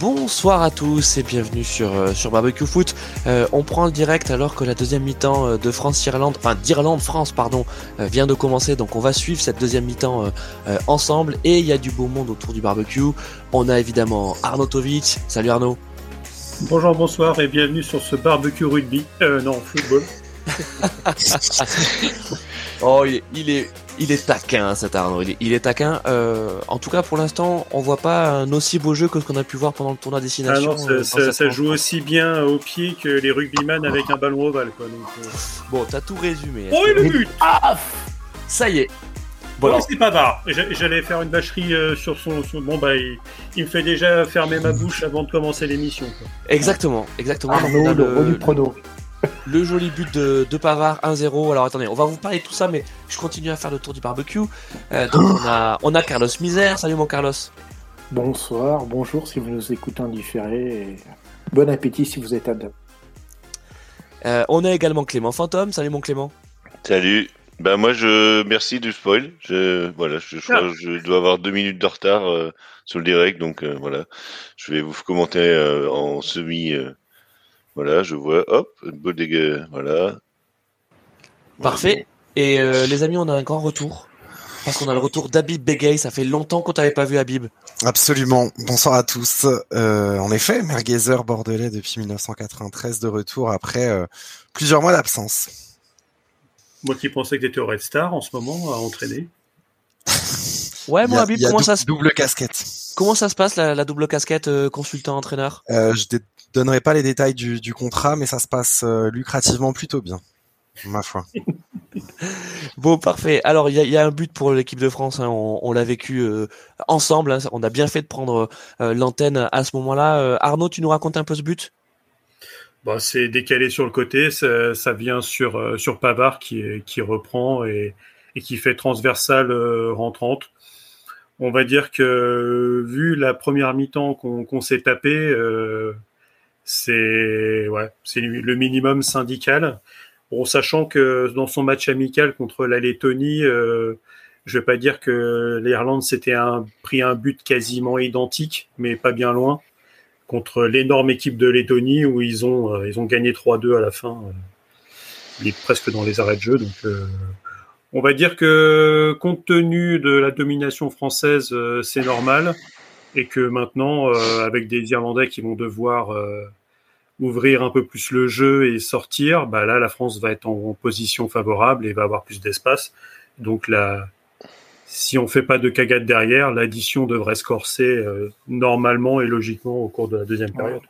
Bonsoir à tous et bienvenue sur, euh, sur Barbecue Foot. Euh, on prend le direct alors que la deuxième mi-temps euh, de France-Irlande, enfin d'Irlande-France pardon, vient de commencer. Donc on va suivre cette deuxième mi-temps ensemble et il y a du beau monde autour du barbecue. On a évidemment Arnaud Tovic. Salut Arnaud. Bonjour, bonsoir et bienvenue sur ce barbecue rugby. Euh, non, football. oh, il est, il est taquin cet Arnaud, il est, taquin. Euh, en tout cas, pour l'instant, on voit pas un aussi beau jeu que ce qu'on a pu voir pendant le tournoi destination. Ah non, ça, euh, joue aussi bien au pied que les rugbyman avec un ballon ovale. Quoi, donc, euh... Bon, t'as tout résumé. Oh, le but ah Ça y est. Bon, c'est pas bas. J'allais faire une vacherie euh, sur son, Bon, bah, il, me fait déjà fermer ma bouche avant de commencer l'émission. Exactement, exactement. Arnaud, le, le, du prono le joli but de, de Pavard 1-0. Alors attendez, on va vous parler de tout ça, mais je continue à faire le tour du barbecue. Euh, donc on a, on a Carlos Misère. Salut mon Carlos. Bonsoir, bonjour si vous nous écoutez en différé. bon appétit si vous êtes à deux. Euh, on a également Clément Fantôme. Salut mon Clément. Salut. Ben moi je merci du spoil. Je voilà, je, ah. je, dois avoir deux minutes de retard euh, sur le direct, donc voilà, je vais vous commenter en semi voilà, je vois, hop, beau dégueu, voilà. Parfait. Et euh, les amis, on a un grand retour. Parce qu'on a le retour d'Abib Begay. Ça fait longtemps qu'on t'avait pas vu, Habib. Absolument. Bonsoir à tous. Euh, en effet, Merguezer bordelais depuis 1993 de retour après euh, plusieurs mois d'absence. Moi qui pensais que tu étais au Red Star en ce moment à entraîner. Ouais, moi, Habib, comment ça se double casquette. Comment ça se passe la, double casquette consultant-entraîneur? Je donnerai pas les détails du, contrat, mais ça se passe euh, lucrativement plutôt bien, ma foi. bon, parfait. Alors, il y a, un but pour l'équipe de France. Hein. On, l'a vécu euh, ensemble. Hein. On a bien fait de prendre euh, l'antenne à ce moment-là. Arnaud, tu nous racontes un peu ce but? Bah, C'est décalé sur le côté. Ça, vient sur, sur Pavard qui, qui reprend et, qui fait transversale rentrante. On va dire que vu la première mi-temps qu'on s'est tapé, c'est ouais, c'est le minimum syndical. Bon, sachant que dans son match amical contre la Lettonie, euh, je vais pas dire que l'Irlande s'était pris un but quasiment identique, mais pas bien loin contre l'énorme équipe de Lettonie où ils ont euh, ils ont gagné 3-2 à la fin, euh, presque dans les arrêts de jeu. Donc euh, on va dire que compte tenu de la domination française, c'est normal et que maintenant avec des Irlandais qui vont devoir ouvrir un peu plus le jeu et sortir, bah là, la France va être en, position favorable et va avoir plus d'espace. Donc là, si on fait pas de cagade derrière, l'addition devrait se corser euh, normalement et logiquement au cours de la deuxième période.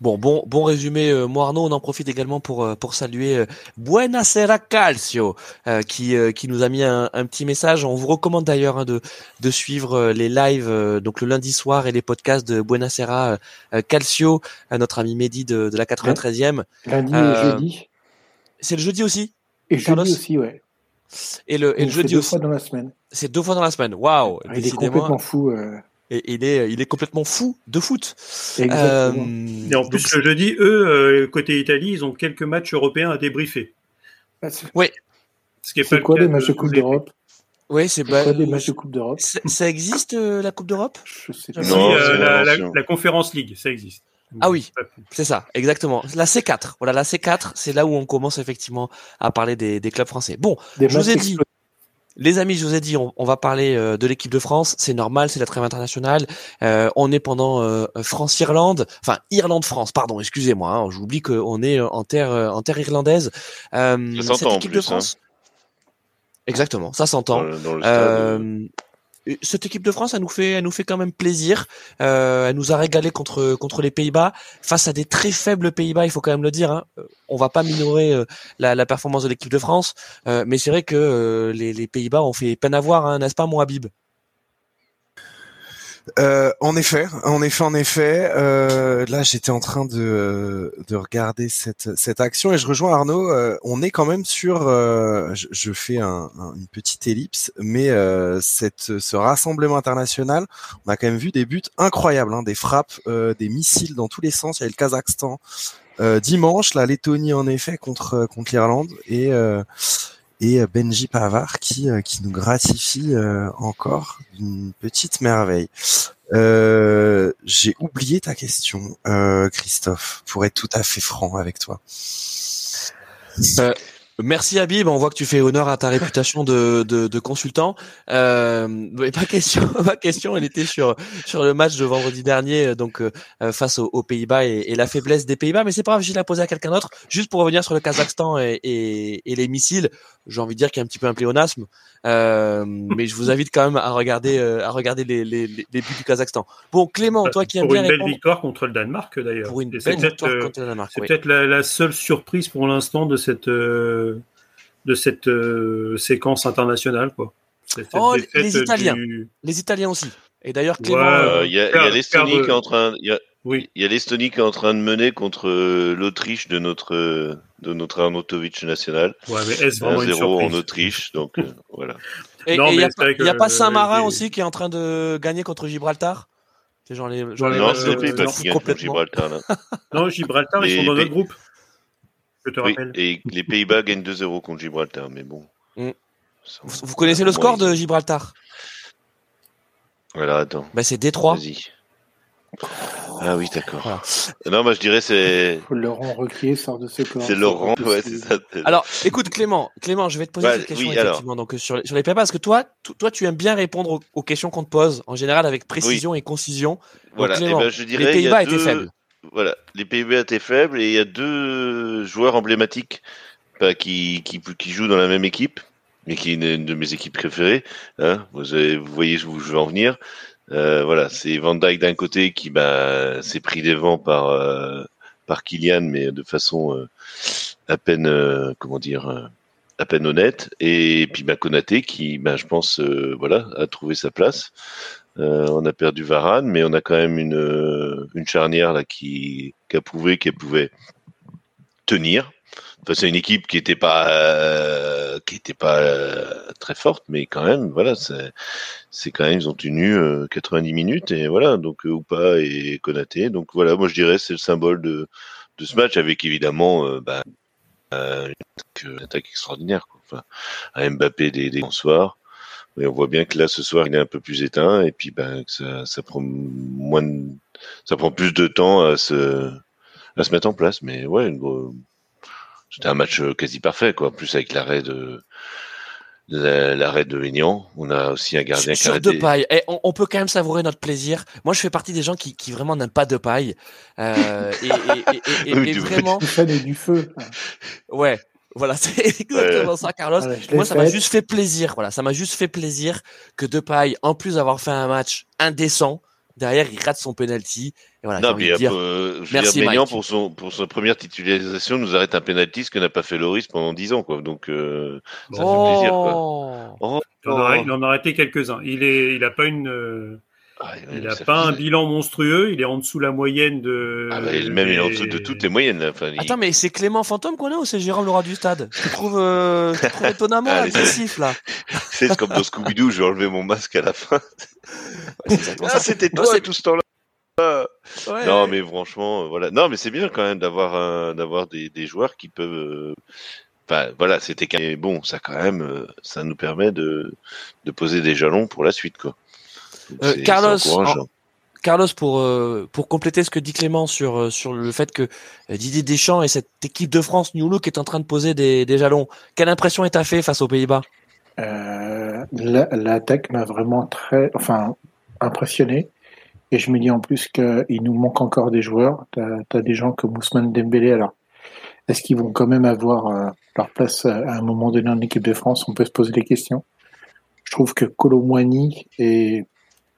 Bon, bon, bon résumé. Euh, moi, Arnaud, on en profite également pour euh, pour saluer euh, Buenasera Calcio, qui qui nous a mis un, petit message. On vous recommande d'ailleurs hein, de de suivre les lives donc le lundi soir et les podcasts de Buenasera Calcio, notre ami Mehdi de, de la 93e. Lundi et jeudi. C'est le jeudi aussi. Et jeudi aussi, ouais. Et le, et le jeudi deux aussi. fois dans la semaine. C'est deux fois dans la semaine. Waouh. Il est complètement fou. Et il est, il est complètement fou de foot. Euh, et en plus, le jeudi, eux, euh, côté Italie, ils ont quelques matchs européens à débriefer. Ah, oui. Ce qui est, pas quoi les matchs de Coupe d'Europe? Oui, c'est quoi des matchs de Coupe d'Europe? Ça existe euh, la Coupe d'Europe? Je sais pas. Non, la, la, la, Conférence League, ça existe. Ah oui, c'est ça, exactement. La C4, voilà, la C4, c'est là où on commence effectivement à parler des, des clubs français. Bon, je vous ai dit, les amis, je vous ai dit, on, va parler euh, de l'équipe de France. C'est normal, c'est la trêve internationale. Euh, on est pendant euh, France-Irlande, enfin Irlande-France, pardon, excusez-moi. Hein, J'oublie qu'on est en terre en terre irlandaise. cette équipe de hein. France. Exactement, ça s'entend cette équipe de France, elle nous fait, elle nous fait quand même plaisir. Euh, elle nous a régalé contre contre les Pays-Bas face à des très faibles Pays-Bas. Il faut quand même le dire. Hein. Euh, on va pas minorer euh, la, performance de l'équipe de France, euh, mais c'est vrai que les, les Pays-Bas ont fait peine à voir, hein, n'est-ce pas, mon Habib? Euh, en effet, en effet, en effet. Euh, là, j'étais en train de, de regarder cette, cette action et je rejoins Arnaud. Euh, on est quand même sur. Euh, je, je, fais un, une petite ellipse, mais euh, cette, ce rassemblement international, on a quand même vu des buts incroyables, hein, des frappes, des missiles dans tous les sens. Il y a le Kazakhstan dimanche, la Lettonie en effet contre contre l'Irlande et et euh, Benji Pavard qui, euh, qui nous gratifie euh, encore d'une petite merveille. J'ai oublié ta question, euh, Christophe, pour être tout à fait franc avec toi. Merci Habib, on voit que tu fais honneur à ta réputation de, de, de consultant. Euh, ma question, ma question, elle était sur sur le match de vendredi dernier, donc euh, face aux, Pays-Bas et, la faiblesse des Pays-Bas. Mais c'est pas grave, je la poser à quelqu'un d'autre. Juste pour revenir sur le Kazakhstan et, et, et les missiles, j'ai envie de dire qu'il y a un petit peu un pléonasme, euh, mais je vous invite quand même à regarder euh, à regarder les, les, les, buts du Kazakhstan. Bon, Clément, toi qui aimes bien une belle victoire contre le Danemark d'ailleurs. Pour une belle victoire contre le Danemark. C'est peut-être la, la, seule surprise pour l'instant de cette de cette euh, séquence internationale. Quoi. oh, les Italiens. Les Italiens aussi. Et d'ailleurs, Clément. Euh, il y a, l'Estonie qui est en train. oui. Il y a l'Estonie qui est en train de mener contre euh, l'Autriche de notre de notre Arnautovic national. Ouais, mais est 0 en Autriche, donc voilà. Et il n'y a, pas Saint-Marin aussi qui est en train de gagner contre Gibraltar? C'est genre les, genre non, c'est les qui gagnent contre Gibraltar. Là. non, Gibraltar, ils sont dans notre groupe et les Pays-Bas gagnent 2-0 contre Gibraltar, mais bon. Mm. Vous, connaissez le score de Gibraltar? Voilà, attends. Bah, c'est D3. Vas-y. Ah oui, d'accord. Non, moi je dirais c'est. Laurent Requier sort de ce corps. C'est Laurent, ouais, c'est ça. Alors, écoute Clément, Clément, je vais te poser une question effectivement. Donc sur les, sur les Pays-Bas, parce que toi, toi, tu aimes bien répondre aux, questions qu'on te pose en général avec précision et concision. voilà. Clément, eh ben, je dirais, les Pays-Bas étaient faibles voilà, les Pays-Bas étaient faibles et il y a deux joueurs emblématiques bah, qui, jouent dans la même équipe, mais qui est une de mes équipes préférées. Hein. Vous, voyez où je veux en venir. Euh, voilà, c'est Van Dyke d'un côté qui bah, s'est pris des vents par, euh, par Kylian, mais de façon euh, à peine, euh, comment dire, à peine honnête. Et puis bah, Konaté qui, bah, je pense, voilà, a trouvé sa place. Euh, on a perdu Varane, mais on a quand même une, euh, une charnière là qui, qui a prouvé qu'elle pouvait tenir. Enfin, c'est une équipe qui était pas euh, qui était pas très forte, mais quand même, voilà, c'est quand même ils ont tenu 90 minutes et voilà, donc Oupa et Konaté. Donc voilà, moi je dirais c'est le symbole de de ce match avec évidemment bah, une, attaque, extraordinaire. Quoi. Enfin, à Mbappé des, des. Et on voit bien que là, ce soir, il est un peu plus éteint, et puis ben, ça, ça prend moins, de, ça prend plus de temps à se, à se mettre en place. Mais ouais, c'était un match quasi parfait, quoi. Plus avec l'arrêt de, l'arrêt de Vignan. On a aussi un gardien sur, sur de paille. Et on, peut quand même savourer notre plaisir. Moi, je fais partie des gens qui, qui vraiment n'aiment pas de paille. Euh, et, et, et, et, vraiment. Du feu. Ouais. Voilà, c'est exactement ça, Carlos. Moi, ça m'a juste fait plaisir. Voilà, ça m'a juste fait plaisir que Depay, en plus d'avoir fait un match indécent, derrière, il rate son penalty. Et voilà, non, mais dire, euh, merci dire, pour son pour sa première titularisation, nous arrête un penalty, ce que n'a pas fait Loris pendant 10 ans, quoi. Donc, euh, ça oh. fait plaisir, quoi. Oh. Il, en a, arrêté quelques-uns. Il est, il a pas une. Euh, ah, il n'a pas un bilan monstrueux, il est en dessous la moyenne de. Ah bah, même il est en dessous de toutes les moyennes. Attends, mais c'est Clément Fantôme qu'on a ou c'est Jérôme Laura du Stade Je trouve, euh, trouve étonnamment ah, agressif là. c'est comme dans Scooby-Doo, je vais enlever mon masque à la fin. ah, c'était toi tout ce temps-là. Non, mais franchement, euh, voilà. Non, mais c'est bien quand même d'avoir d'avoir des, des, joueurs qui peuvent. Euh, enfin, voilà, c'était bon. Ça quand même, euh, ça nous permet de de poser des jalons pour la suite, quoi. Euh, Carlos, Carlos, pour euh, pour compléter ce que dit Clément sur euh, sur le fait que Didier Deschamps et cette équipe de France New Look est en train de poser des, des jalons. Quelle impression est-elle fait face aux Pays-Bas? L'attaque m'a vraiment très, enfin, impressionné. Et je me dis en plus qu'il nous manque encore des joueurs. Tu as, des gens comme Ousmane Dembélé. Alors, est-ce qu'ils vont quand même avoir leur place à un moment donné en équipe de France? On peut se poser des questions. Je trouve que Colomboigny est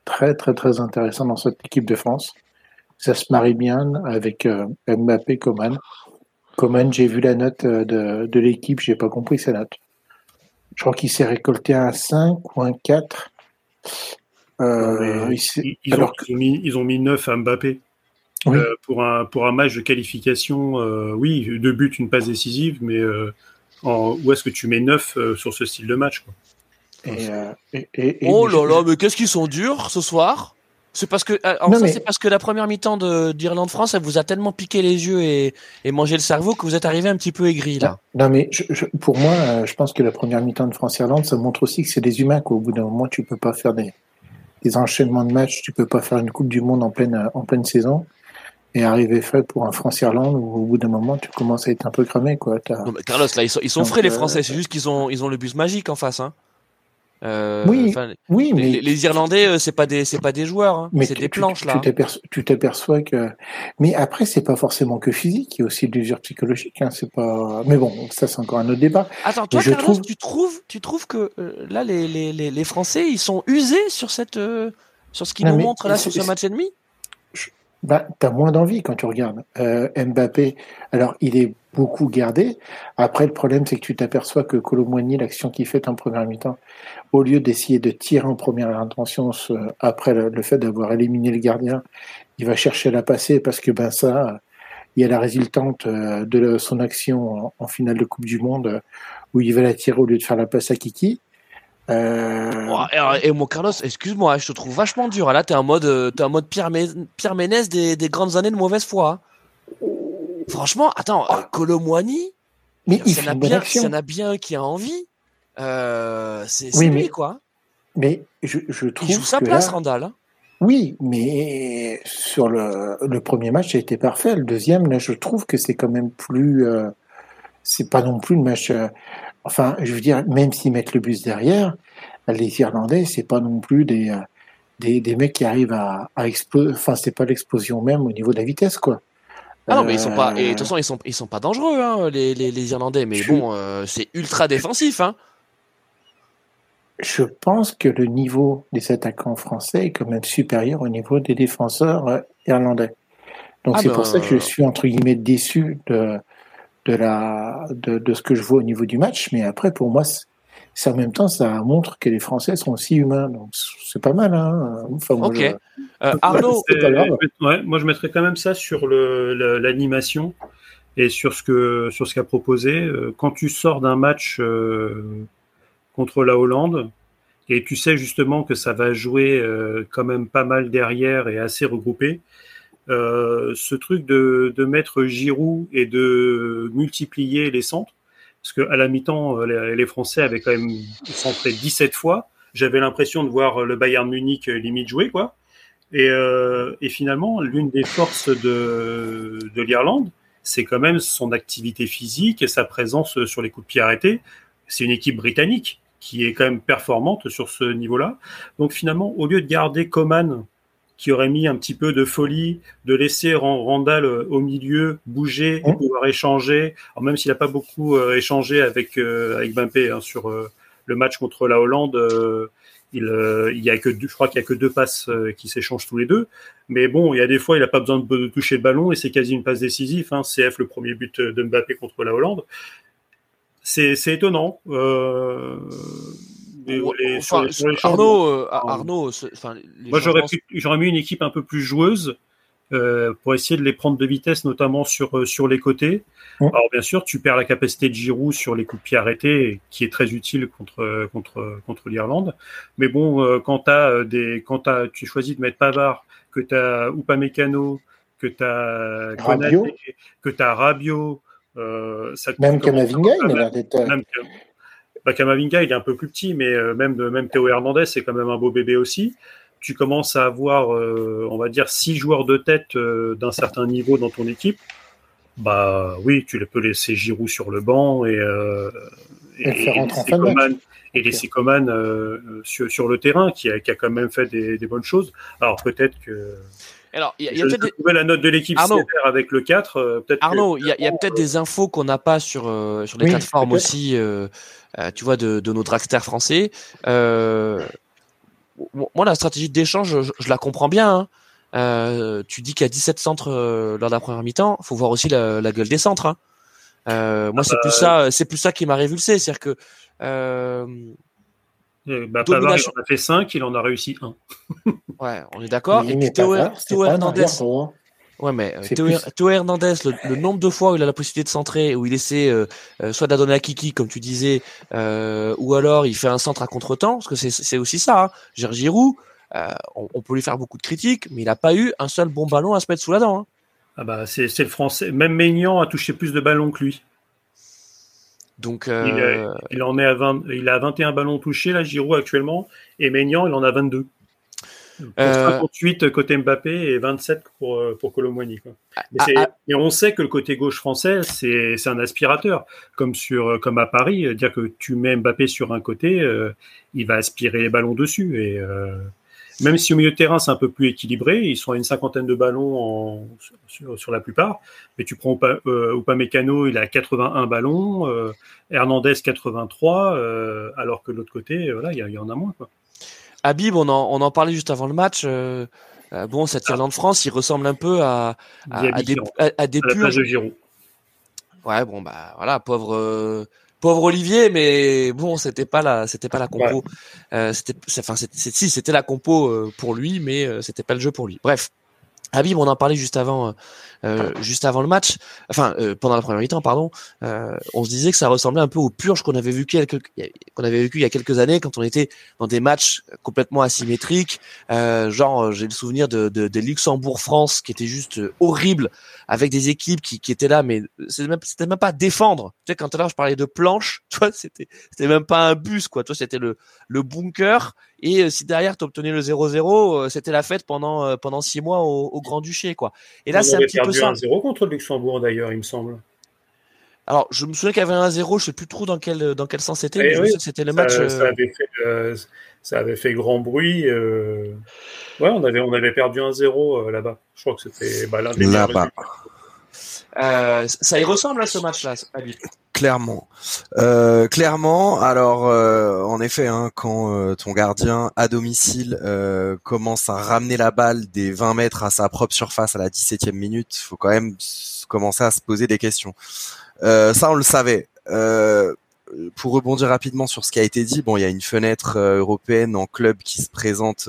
très très très intéressant dans cette équipe de France. Ça se marie bien avec euh, Mbappé, Coman. Coman, j'ai vu la note euh, de, de l'équipe, j'ai pas compris sa note. Je crois qu'il s'est récolté un 5 ou un 4. Euh, ils, ont, mis, ils, ont, mis, 9 à Mbappé. pour, un, pour un match de qualification, oui, deux buts, une passe décisive, mais en, où est-ce que tu mets 9 sur ce style de match quoi? Euh, oh là là, mais qu'est-ce qu'ils sont durs ce soir? C'est parce que euh, c'est parce que la première mi-temps d'Irlande France, elle vous a tellement piqué les yeux et, et, mangé le cerveau que vous êtes arrivé un petit peu aigri là. Non, mais pour moi, euh, je pense que la première mi-temps de France-Irlande, ça montre aussi que c'est des humains qu'au bout d'un moment tu peux pas faire des des enchaînements de matchs. Tu peux pas faire une Coupe du Monde en pleine, en pleine saison et arriver frais pour un France-Irlande où au bout d'un moment tu commences à être un peu cramé quoi. Carlos là ils sont, ils sont frais les Français, c'est juste qu'ils ont ils ont le bus magique en face hein. Euh, oui, oui, mais les, Irlandais, euh, c'est pas des, c'est pas des joueurs, hein. c'est des planches là. Tu t'aperçois que, mais après, c'est pas forcément que physique, il y a aussi de l'usure psychologique. Hein, c'est pas, mais bon, ça c'est encore un autre débat. Attends, toi, je trouve... tu trouves, tu trouves que euh, là, les, les, les, Français, ils sont usés sur cette, sur ce qu'ils nous montrent là sur ce match ennemi? Bah, t'as moins d'envie quand tu regardes. Euh, Mbappé, alors il est beaucoup gardé. Après, le problème, c'est que tu t'aperçois que Colomboigny, l'action qu'il fait en première mi-temps, au lieu d'essayer de tirer en première intention après le, fait d'avoir éliminé le gardien, il va chercher à la passer parce que ben ça, il y a la résultante euh, de son action en, finale de Coupe du Monde où il va la tirer au lieu de faire la passe à Kiki. Euh... Et, moi, Carlos, excuse-moi, je te trouve vachement dur. Là, t'es en mode, euh, es en mode Pierre, Ménès des, des, grandes années de mauvaise foi. Hein. Franchement, attends, euh, Colomwani, mais il y en a bien, il y en a bien qui a envie. Euh, c'est oui, lui, quoi. Mais je, je trouve. Il joue sa place, Randall. Hein. Oui, mais sur le, le, premier match, ça a été parfait. Le deuxième, là, je trouve que c'est quand même plus. Euh, c'est pas non plus le match. Euh, enfin, je veux dire, même s'ils mettent le bus derrière, les Irlandais, c'est pas non plus des, euh, des, des mecs qui arrivent à, à exploser. Enfin, c'est pas l'explosion même au niveau de la vitesse, quoi. Ah non, mais ils sont pas. Et de toute façon, ils sont, ils sont pas dangereux, hein, les, les, les, Irlandais. Mais bon, euh, c'est ultra défensif, hein. Je pense que le niveau des attaquants français est quand même supérieur au niveau des défenseurs euh, irlandais. Donc ah c'est pour ben, ça que je suis entre guillemets déçu de, de, la, de, de, ce que je vois au niveau du match. Mais après, pour moi, c'est en même temps, ça montre que les Français sont aussi humains. Donc, c'est pas mal. Hein ok. Euh, Arnaud, ouais, moi, je mettrais quand même ça sur l'animation et sur ce que sur ce qu'a proposé. Euh, quand tu sors d'un match euh, contre la Hollande et tu sais justement que ça va jouer quand même pas mal derrière et assez regroupé, euh, ce truc de, de, mettre Giroud et de multiplier les centres, parce qu'à la mi-temps, euh, les, Français avaient quand même centré 17 fois. J'avais l'impression de voir le Bayern Munich euh, limite jouer, quoi. Et, euh, et finalement, l'une des forces de, de l'Irlande, c'est quand même son activité physique et sa présence sur les coups de pied arrêtés. C'est une équipe britannique qui est quand même performante sur ce niveau-là. Donc finalement, au lieu de garder Coman qui aurait mis un petit peu de folie, de laisser Randall euh, au milieu bouger et pouvoir échanger. Alors même s'il n'a pas beaucoup euh, échangé avec euh, avec Mbappé hein, sur le match contre la Hollande, il, il y a que deux, je crois qu'il y a que deux passes qui s'échangent tous les deux. Mais bon, il y a des fois, il n'a pas besoin de, toucher le ballon et c'est quasi une passe décisive. Hein, CF, le premier but de Mbappé contre la Hollande. C'est étonnant. Euh, Arnaud, Arnaud, moi j'aurais j'aurais mis une équipe un peu plus joueuse euh, pour essayer de les prendre de vitesse, notamment sur euh, sur les côtés. Alors bien sûr, tu perds la capacité de Giroud sur les coups de pied arrêtés, qui est très utile contre contre contre l'Irlande. Mais bon, euh, quand as des quand as, tu choisis de mettre Pavard, que tu as Upamecano, que tu as Rabiot, que tu as Rabiot, ça même Kamavinga, il a l'air d'être bah, Kamavinga, il est un peu plus petit, mais euh, même, même Théo Hernandez, c'est quand même un beau bébé aussi. Tu commences à avoir, euh, on va dire, six joueurs de tête euh, d'un certain niveau dans ton équipe. Bah oui, tu peux laisser Giroud sur le banc et, et, et laisser Coman sur, sur, le terrain, qui a, qui a, quand même fait des, des bonnes choses. Alors peut-être que alors, il y a, y a peut-être la note de l'équipe avec le 4. Euh, Arnaud, il y a, peut-être des infos qu'on n'a pas sur euh, sur les plateformes aussi, euh, tu vois, de, de nos dragsters français. moi, la stratégie d'échange, je, je, la comprends bien. Hein. tu dis qu'il y a 17 centres lors de la première mi-temps. Il faut voir aussi la, la, gueule des centres. Hein. moi, c'est plus ça, c'est plus ça qui m'a révulsé, c'est-à-dire que bah, Pavard, il en a fait 5, il en a réussi 1. ouais, on est d'accord. Et puis Théo, Hernandez. Ouais, mais euh, Théo, Hernandez, le, nombre de fois où il a la possibilité de centrer, où il essaie euh, euh, soit d'adonner à Kiki, comme tu disais, euh, ou alors il fait un centre à contre-temps, parce que c'est aussi ça. Hein. Giroud, on, on, peut lui faire beaucoup de critiques, mais il n'a pas eu un seul bon ballon à se mettre sous la dent. Hein. Ah bah c'est le français. Même Maignan a touché plus de ballons que lui. Donc, euh... il, en est à 20, il a 21 ballons touchés, là, Giroud, actuellement, et Maignan, il en a 22. 58 côté Mbappé et 27 pour, pour Colomboigny. Ah, ah, ah. Et on sait que le côté gauche français, c'est un aspirateur. Comme, sur, comme à Paris, dire que tu mets Mbappé sur un côté, il va aspirer les ballons dessus. Et même si au milieu de terrain c'est un peu plus équilibré, ils sont à une cinquantaine de ballons en, sur, la plupart, mais tu prends euh, Mécano, il a 81 ballons, euh, Hernandez 83, euh, alors que de l'autre côté, voilà, il y, en a moins. Quoi. Habib, on en, on en parlait juste avant le match. Euh, bon, cette ah. Irlande-France, il ressemble un peu à, à, des, à, des purs. De Ouais, bon, bah voilà, pauvre pauvre Olivier, mais bon, c'était pas la, c'était pas la compo. Euh, c'était, enfin, si, c'était la compo euh, pour lui, mais euh, c'était pas le jeu pour lui. Bref, Habib, on en parlait juste avant, euh, juste avant le match, enfin euh, pendant la première mi-temps, pardon. Euh, on se disait que ça ressemblait un peu aux purges qu'on avait vécu qu'on avait vécu il y a quelques années quand on était dans des matchs complètement asymétriques. genre, j'ai le souvenir de, de des Luxembourg-France qui était juste horrible avec des équipes qui, qui étaient là, mais c'était même, c'était même pas défendre. Tu sais, quand tout à l'heure je parlais de planche, toi, c'était, c'était même pas un bus, quoi. Toi, c'était le, le bunker et euh, si derrière tu obtenais le 0-0, euh, c'était la fête pendant euh, pendant six mois au, Grand Duché, quoi. Et là, c'est un petit peu ça. 0 contre le Luxembourg d'ailleurs, il me semble. Alors, je me souviens qu'il y avait un 0, je sais plus trop dans quel dans quel sens c'était. Eh c'était le match. Ça, avait fait, ça avait fait grand bruit. Ouais, on avait on avait perdu un 0 là-bas. Je crois que c'était bah, l'un des là-bas. Euh, ça y ressemble à ce match-là, Clairement, euh, clairement. Alors, euh, en effet, hein, quand ton gardien à domicile commence à ramener la balle des 20 mètres à sa propre surface à la 17e minute, faut quand même commencer à se poser des questions. ça, on le savait. Pour rebondir rapidement sur ce qui a été dit, bon, il y a une fenêtre européenne en club qui se présente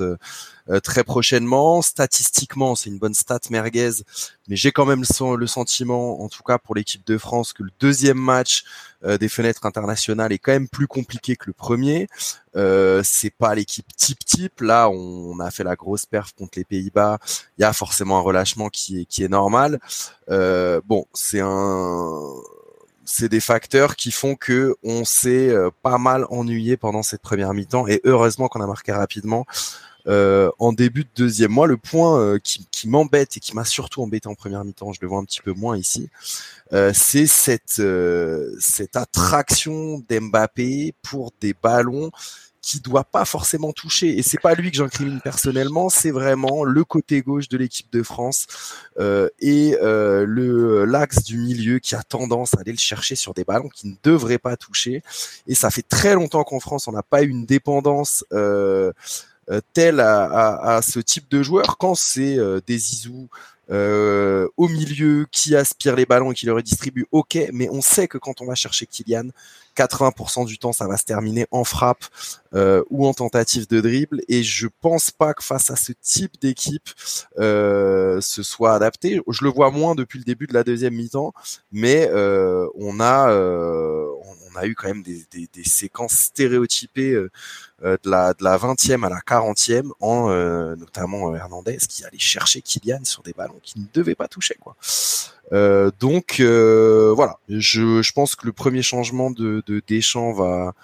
euh, très prochainement. Statistiquement, c'est une bonne stat merguez, mais j'ai quand même le, sentiment, en tout cas pour l'équipe de France, que le deuxième match euh, des fenêtres internationales est quand même plus compliqué que le premier. Euh, c'est pas l'équipe type type. Là, on, a fait la grosse perf contre les Pays-Bas. Il y a forcément un relâchement qui est qui est normal. Euh, bon, c'est un c'est des facteurs qui font que on s'est pas mal ennuyé pendant cette première mi-temps et heureusement qu'on a marqué rapidement euh, en début de deuxième mois. Le point euh, qui, m'embête et qui m'a surtout embêté en première mi-temps, je le vois un petit peu moins ici, euh, c'est cette cette attraction d'Mbappé pour des ballons qui doit pas forcément toucher. Et c'est pas lui que j'incrimine personnellement c'est vraiment le côté gauche de l'équipe de France et le l'axe du milieu qui a tendance à aller le chercher sur des ballons qui ne devraient pas toucher. Et ça fait très longtemps qu'en France on n'a pas eu une dépendance euh, tel à, ce type de joueur. Quand c'est euh, des Zizou euh, au milieu qui aspire les ballons et qui les redistribue, ok, mais on sait que quand on va chercher Kylian, 80% du temps ça va se terminer en frappe ou en tentative de dribble et je pense pas que face à ce type d'équipe ce soit adapté. Je le vois moins depuis le début de la deuxième mi-temps, mais on a on a eu quand même des, séquences stéréotypées euh, de la de la 20e à la 40e en euh, notamment euh, Hernandez qui allait chercher Kylian sur des ballons qui ne devaient pas toucher quoi. donc voilà, je, je pense que le premier changement de, de Deschamps va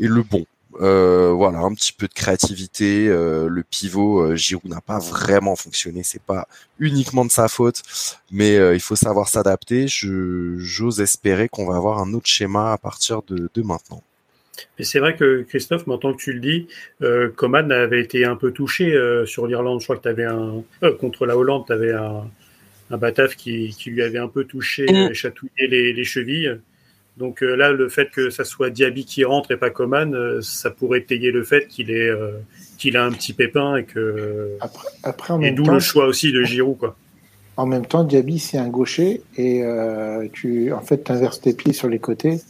est le bon. Euh, voilà, un petit peu de créativité. le pivot Giroud n'a pas vraiment fonctionné. C'est pas uniquement de sa faute, mais il faut savoir s'adapter. Je j'ose espérer qu'on va avoir un autre schéma à partir de, de maintenant. Mais c'est vrai que Christophe, maintenant que tu le dis, euh, Coman avait été un peu touché euh, sur l'Irlande. Je crois que tu avais un. Euh, contre la Hollande, tu avais un, un Bataf qui, qui, lui avait un peu touché, chatouillé les, les, chevilles. Donc euh, là, le fait que ça soit Diaby qui rentre et pas Coman, euh, ça pourrait tailler le fait qu'il est qu'il a un petit pépin et que. Après, après en et d'où le choix aussi de Giroud, quoi. En même temps, Diaby c'est un gaucher et tu en fait inverses tes pieds sur les côtés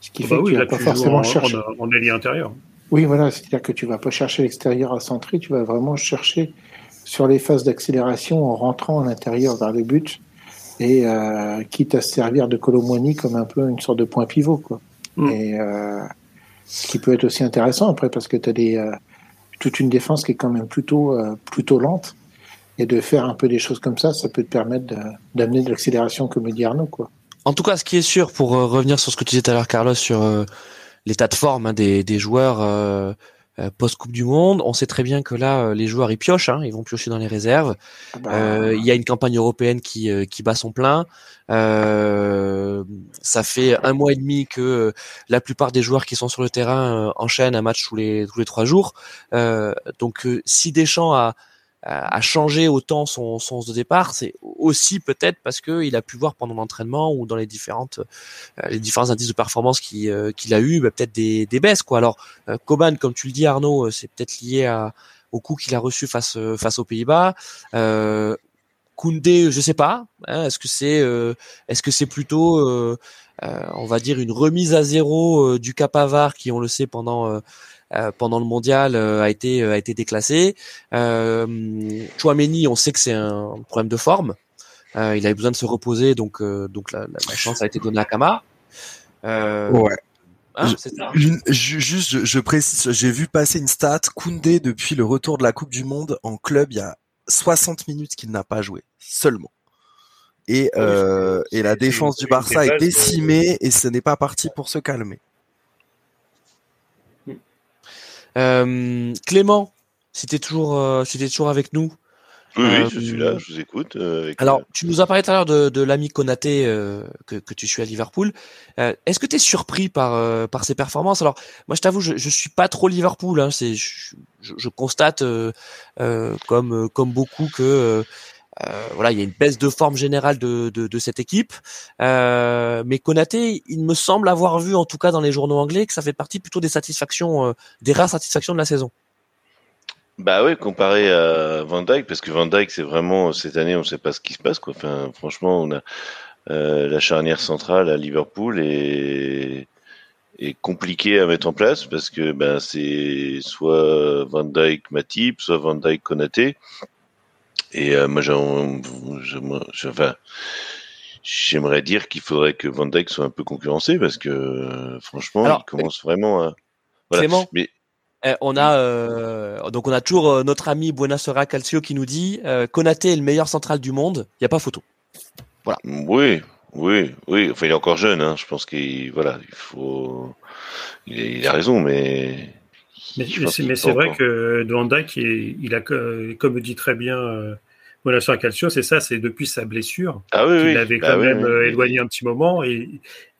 ce qui ah fait bah que tu vas pas forcément chercher. En, allié intérieur. Oui, voilà, c'est-à-dire que tu vas pas chercher l'extérieur à centrer, tu vas vraiment chercher sur les phases d'accélération en rentrant en intérieur vers le but et euh, quitte à se servir de Colomboigny comme un peu une sorte de point pivot, quoi. Mm. Et euh, ce qui peut être aussi intéressant après parce que tu as des euh, toute une défense qui est quand même plutôt euh, plutôt lente et de faire un peu des choses comme ça, ça peut te permettre d'amener de, l'accélération comme dit Arnaud, quoi. En tout cas, ce qui est sûr, pour euh, revenir sur ce que tu disais tout à l'heure, Carlos, sur euh, l'état de forme hein, des, joueurs, euh, post Coupe du Monde. On sait très bien que là, les joueurs ils piochent, hein, ils vont piocher dans les réserves. Ah bah. Il y a une campagne européenne qui qui bat son plein. ça fait un mois et demi que la plupart des joueurs qui sont sur le terrain enchaînent un match tous les tous les trois jours. donc si Deschamps a a changé autant son, sens de départ, c'est aussi peut-être parce que il a pu voir pendant l'entraînement ou dans les différentes euh, les différents indices de performance euh, qu'il a eu, bah, peut-être des, des baisses quoi. Alors euh, Coban, comme tu le dis Arnaud, c'est peut-être lié à, au coup qu'il a reçu face face aux Pays-Bas. Euh, Koundé, je sais pas. Hein, est-ce que c'est est-ce que c'est plutôt on va dire une remise à zéro du Capavar qui on le sait pendant euh, pendant le mondial euh, a été euh, a été déclassé. Euh, Chouameni, on sait que c'est un problème de forme. il avait besoin de se reposer, donc donc la, la, chance a été donnée à Kama. ouais. Hein, je, juste, je, précise, j'ai vu passer une stat. Koundé, depuis le retour de la Coupe du Monde en club, il y a 60 minutes qu'il n'a pas joué, seulement. Et, euh, et la défense du Barça est décimée et ce n'est pas parti pour se calmer. Euh, Clément, si tu es toujours, euh, si toujours avec nous. Oui, oui, je suis là, je vous écoute. Euh, alors, tu nous as parlé tout à l'heure de, de l'ami Konaté que, que, tu suis à Liverpool. Est-ce que tu es surpris par, par ses performances? Alors, moi, je t'avoue, je, je suis pas trop Liverpool. Hein, c'est, je, je, constate comme comme beaucoup que euh, voilà, il y a une baisse de forme générale de, cette équipe. Euh, mais Konaté, il me semble avoir vu, en tout cas dans les journaux anglais, que ça fait partie plutôt des satisfactions, euh, des rares satisfactions de la saison. Bah oui, comparé à Van Dyke, parce que Van Dyke, c'est vraiment cette année, on ne sait pas ce qui se passe. Quoi. Enfin, franchement, on a euh, la charnière centrale à Liverpool et est compliqué à mettre en place parce que ben c'est soit Van Dyke Matip, soit Van Dyke Konaté. Et euh, moi, j'aimerais dire qu'il faudrait que Van Dijk soit un peu concurrencé parce que euh, franchement, il commence vraiment à. Clément, mais eh, on a euh, donc on a toujours notre ami Buenasera Calcio qui nous dit Konaté est le meilleur central du monde. Il n'y a pas photo. Voilà. Oui, oui, oui. Enfin, il est encore jeune. Hein. Je pense qu'il voilà, il faut. il a raison, mais mais, c'est vrai que Van Dijk, il, a, comme dit très bien euh, Calcio, c'est ça, c'est depuis sa blessure ah oui, qu'il avait bah quand même euh, éloigné un petit moment et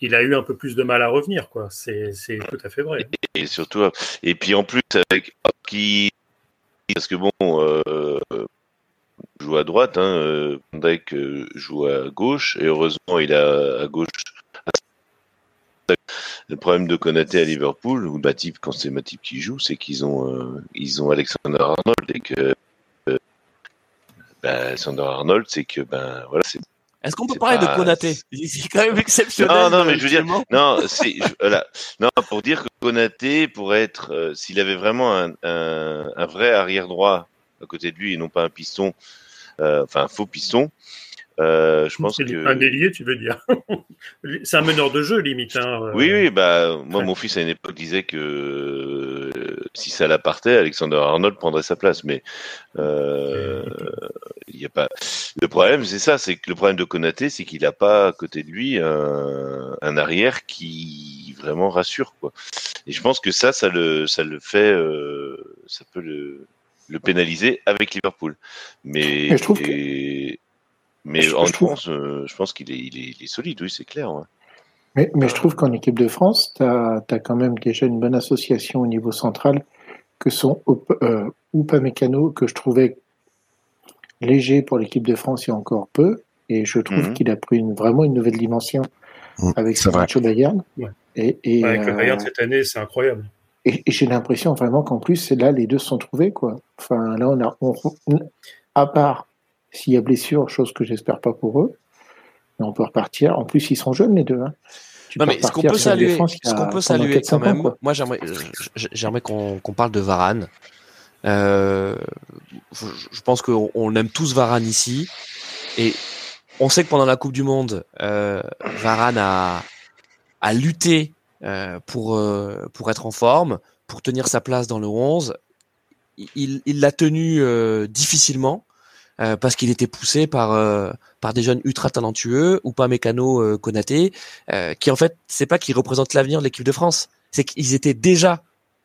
il a eu un peu plus de mal à revenir, quoi. C'est tout à fait vrai. Et, surtout, et puis en plus avec qui, parce que bon, euh, joue à droite, hein, euh, Van Dijk joue à gauche et heureusement il a à gauche le problème de Konaté à Liverpool, ou Matip, quand c'est Matip qui joue, c'est qu'ils ont, euh, ils ont Alexander Arnold et que euh, ben, Alexander Arnold, c'est que ben voilà, c'est est-ce qu'on peut parler de Konaté? C'est quand même exceptionnel. Non, non, mais je veux dire, non, c'est voilà, non, pour dire que Konaté pourrait être, euh, s'il avait vraiment un, un, un, vrai arrière droit à côté de lui et non pas un piston, enfin un faux piston, euh, je pense que un ailier, tu veux dire C'est un meneur de jeu limite. Hein, euh. Oui, oui. Bah moi, mon fils à une époque disait que euh, si ça l'appartait, Alexander Arnold prendrait sa place. Mais euh, il y a pas. Le problème, c'est ça, c'est que le problème de Konaté, c'est qu'il n'a pas à côté de lui un, un, arrière qui vraiment rassure quoi. Et je pense que ça, ça le, ça le fait, ça peut le, le pénaliser avec Liverpool. Mais, je trouve mais en France, euh, je pense qu'il est, il est, solide, oui, c'est clair. Mais, mais, je trouve qu'en équipe de France, tu as, quand même déjà une bonne association au niveau central, que sont euh, Upamecano, que je trouvais léger pour l'équipe de France il y a encore peu, et je trouve mhm. qu'il a pris une, vraiment une nouvelle dimension mmh, avec ce match au Bayern. Et, et avec le Bayern euh, cette année, c'est incroyable. Et, j'ai l'impression vraiment qu'en plus, c'est là les deux sont trouvés. Quoi. Enfin, là, on a, à part s'il y a blessure, chose que j'espère pas pour eux, mais on peut repartir. En plus, ils sont jeunes les deux. Hein. non, mais ce qu'on peut saluer, ce qu'on peut saluer quand même, moi j'aimerais, j'aimerais qu'on parle de Varane. Euh, je pense qu'on aime tous Varane ici, et on sait que pendant la Coupe du Monde, euh, Varane a, a lutté euh, pour pour être en forme, pour tenir sa place dans le 11. Il l'a tenu euh, difficilement. Euh, parce qu'il était poussé par euh, par des jeunes ultra talentueux ou pas Mécano euh, Konaté, qui en fait c'est pas qu'ils représentent l'avenir de l'équipe de France, c'est qu'ils étaient déjà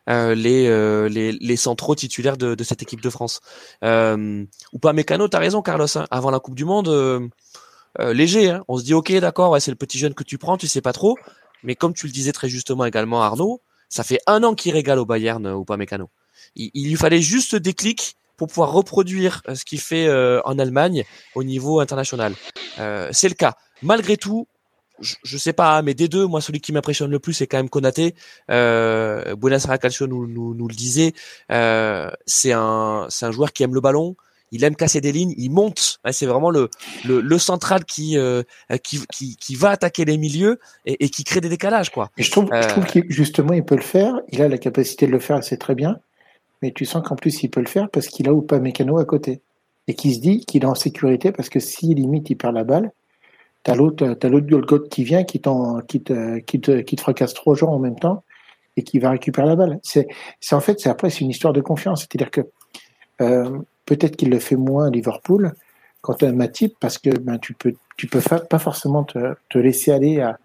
euh, les, euh, les, les centraux titulaires de, de, cette équipe de France. Euh, ou pas Mécano, t'as raison Carlos. Hein. avant la Coupe du Monde, euh, léger. Hein. on se dit ok, d'accord, ouais, c'est le petit jeune que tu prends, tu sais pas trop. Mais comme tu le disais très justement également Arnaud, ça fait un an qu'il régale au Bayern ou pas Mécano. Il, il, lui fallait juste des clics pour pouvoir reproduire ce qu'il fait en Allemagne au niveau international. c'est le cas. Malgré tout, je, je, sais pas, mais des deux, moi celui qui m'impressionne le plus c'est quand même Konaté. Euh, Buenos Calcio nous, nous, nous, le disait, euh, c'est un c'est un joueur qui aime le ballon, il aime casser des lignes, il monte. Hein, c'est vraiment le, le, le central qui, euh, qui, qui qui va attaquer les milieux et, et, qui crée des décalages quoi. Et je trouve, je trouve euh, qu'il justement il peut le faire. Il a la capacité de le faire, c'est très bien. Mais tu sens qu'en plus il peut le faire parce qu'il a ou pas Mécano à côté et qui se dit qu'il est en sécurité parce que si limite il perd la balle T'as l'autre, t'as l'autre Golgot qui vient, qui, qui, te, qui, te, qui te fracasse trois gens en même temps et qui va récupérer la balle. C'est, en fait, c'est après, c'est une histoire de confiance. C'est-à-dire que euh, peut-être qu'il le fait moins à Liverpool quand tu as Matip parce que ben, tu peux, tu peux pas forcément te, laisser aller à,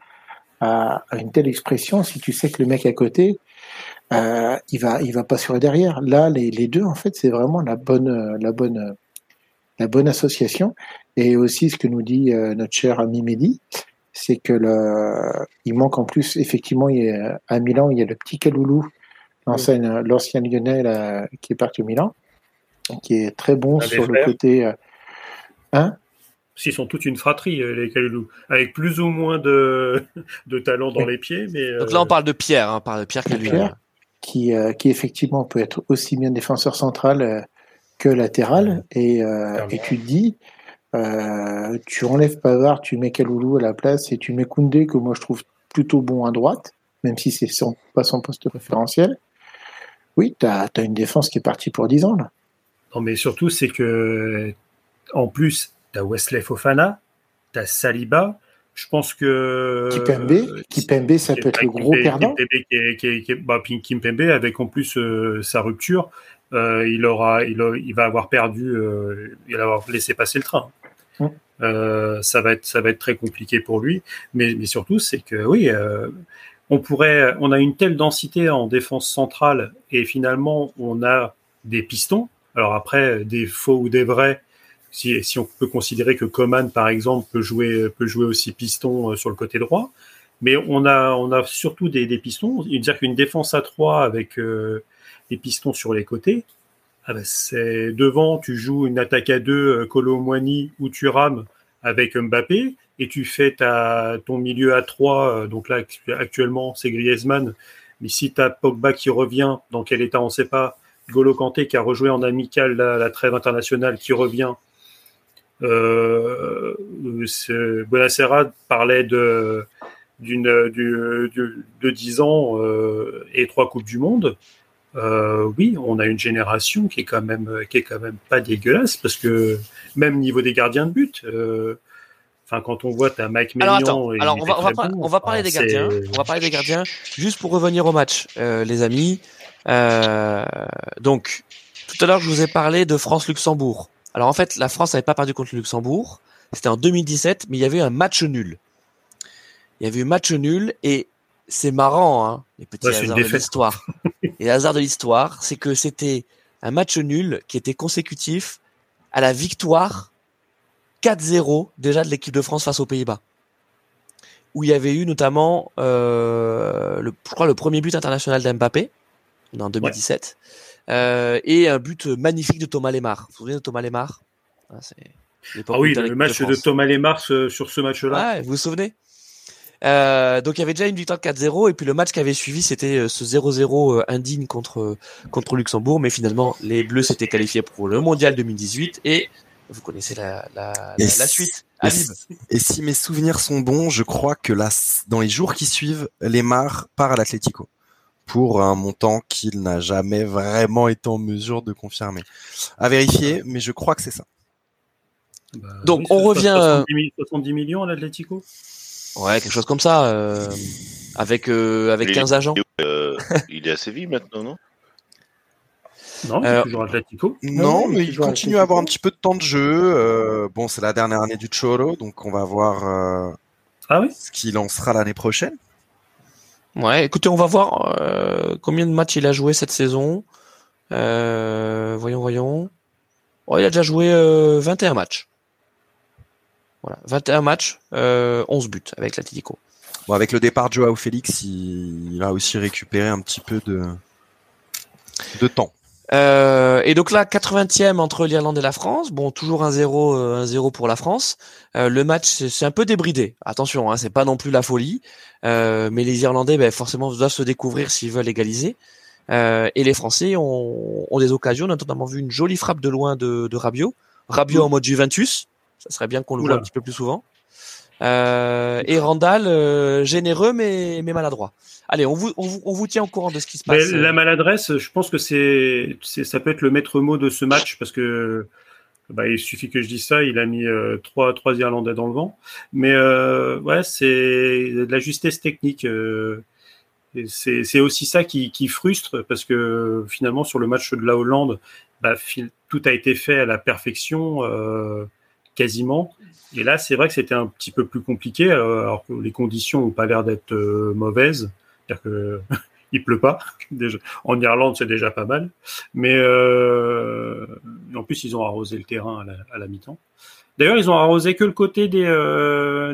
à, une telle expression si tu sais que le mec à côté, euh, il va, il va pas sur derrière. Là, les, les deux, en fait, c'est vraiment la bonne, la bonne, la bonne association. Et aussi, ce que nous dit euh, notre cher ami Mehdi, c'est que le, il manque en plus, effectivement, il y a, à Milan, il y a le petit Kaloulou, l'ancien, l'ancien Lyonnais qui est parti au Milan, qui est très bon sur le côté. Euh, hein? S'ils sont toute une fratrie, euh, les Kaloulou, avec plus ou moins de, de talent dans les pieds. Mais, Donc là, on parle de Pierre, hein, parle de Pierre Kaloulou. Qui, qui effectivement peut être aussi bien défenseur central que latéral. Et, et tu te dis, euh, tu enlèves Pavard, tu mets Kaloulou à la place et tu mets Koundé, que moi je trouve plutôt bon à droite, même si c'est son, pas son poste préférentiel. Oui, tu as, une défense qui est partie pour 10 ans. Là. Non, mais surtout, c'est que, en plus, tu as Wesley Fofana, tu as Saliba. Je pense que. Kimpembe, Kimpembe ça peut être le gros perdant. Kimpembe, bah, avec en plus euh, sa rupture, euh, il, aura, il, il, va avoir perdu, euh, il va avoir laissé passer le train. Euh, ça va être ça va être très compliqué pour lui. Mais, mais surtout, c'est que oui, euh, on pourrait, on a une telle densité en défense centrale et finalement on a des pistons. Alors après, des faux ou des vrais. Si, on peut considérer que Coman, par exemple, peut jouer peut jouer aussi piston euh, sur le côté droit, mais on a on a surtout des, pistons. Il veut dire qu'une défense à trois avec euh, des pistons sur les côtés, ah ben, c'est devant, tu joues une attaque à deux, Colomwani euh, ou tu rames avec Mbappé et tu fais ta, ton milieu à trois. Euh, donc là, actuellement, c'est Griezmann. Mais si tu as Pogba qui revient, dans quel état on ne sait pas, Golo Kanté qui a rejoué en amical la trêve internationale qui revient. Euh, parlait de d'une de, de 10 ans euh, et trois coupes du monde euh, oui, on a une génération qui est quand même qui est quand même pas dégueulasse parce que même niveau des gardiens de but. Euh, Enfin, quand on voit ta Mike Maignan, alors, alors on va, on va, on va parler des gardiens. On va parler des gardiens. Juste pour revenir au match, euh, les amis. Donc, tout à l'heure, je vous ai parlé de France-Luxembourg. Alors en fait, la France n'avait pas perdu contre le Luxembourg. C'était en 2017, mais il y avait un match nul. Il y avait un match nul et c'est marrant, hein, les petits hasards de l'histoire. les hasards de l'histoire, c'est que c'était un match nul qui était consécutif à la victoire 4-0 déjà de l'équipe de France face aux Pays-Bas, où il y avait eu notamment, euh, le, je crois, le premier but international d'Mbappé en 2017, euh, et un but magnifique de Thomas Lemar. Vous vous souvenez de Thomas Lemar? Ah, ah oui, le match de, Thomas Lemar sur ce match-là. Vous vous souvenez? Euh, donc il y avait déjà une victoire 4-0 et puis le match qui avait suivi c'était euh, ce 0-0 euh, indigne contre contre Luxembourg mais finalement les Bleus s'étaient qualifiés pour le mondial 2018 et vous connaissez la la, la, suite. Et, si mes souvenirs sont bons, je crois que là dans les jours qui suivent, Lemar part à l'Atlético pour un montant qu'il n'a jamais vraiment été en mesure de confirmer. À vérifier, mais je crois que c'est ça. Bah, Donc on revient 70 millions à l'Atlético? Ouais, quelque chose comme ça, euh, avec euh, avec 15 agents. Euh, il est à Séville maintenant, non? Non, il est toujours Atletico. Non, mais il continue à avoir un petit peu de temps de jeu. bon, c'est la dernière année du Choro, donc on va voir ah oui? ce qu'il lancera l'année prochaine. Ouais, écoutez, on va voir euh, combien de matchs il a joué cette saison. Euh, voyons, voyons. Oh, il a déjà joué 21 matchs. Voilà, 21 matchs, 11 buts avec l'Atletico. Bon, avec le départ de Joao Félix, il, a aussi récupéré un petit peu de, de temps. Euh, et donc là, 80e entre l'Irlande et la France. Bon, toujours un 0 un 0 pour la France. Euh, le match, c'est un peu débridé. Attention, hein, c'est pas non plus la folie. Euh, mais les Irlandais, ben, forcément, doivent se découvrir s'ils veulent égaliser. et les Français ont, ont, des occasions. On a notamment vu une jolie frappe de loin de, de Rabiot. Rabiot en mode Juventus. Ça serait bien qu'on le voit un petit peu plus souvent. Euh, et Randall, euh, généreux mais, mais maladroit. Allez, on vous, on vous, on, vous, tient au courant de ce qui se passe. la maladresse, je pense que c'est, ça peut être le maître mot de ce match parce que bah, il suffit que je dise ça, il a mis euh, trois, trois Irlandais dans le vent. Mais euh, ouais, c'est de la justesse technique. Euh, c'est aussi ça qui, qui, frustre parce que finalement sur le match de la Hollande, bah, tout a été fait à la perfection quasiment. Et là, c'est vrai que c'était un petit peu plus compliqué, euh, alors que les conditions n'ont pas l'air d'être euh, mauvaises. C'est-à-dire que il pleut pas. Déjà, en Irlande, c'est déjà pas mal. Mais euh, en plus, ils ont arrosé le terrain à la, mi-temps. D'ailleurs, ils ont arrosé que le côté des,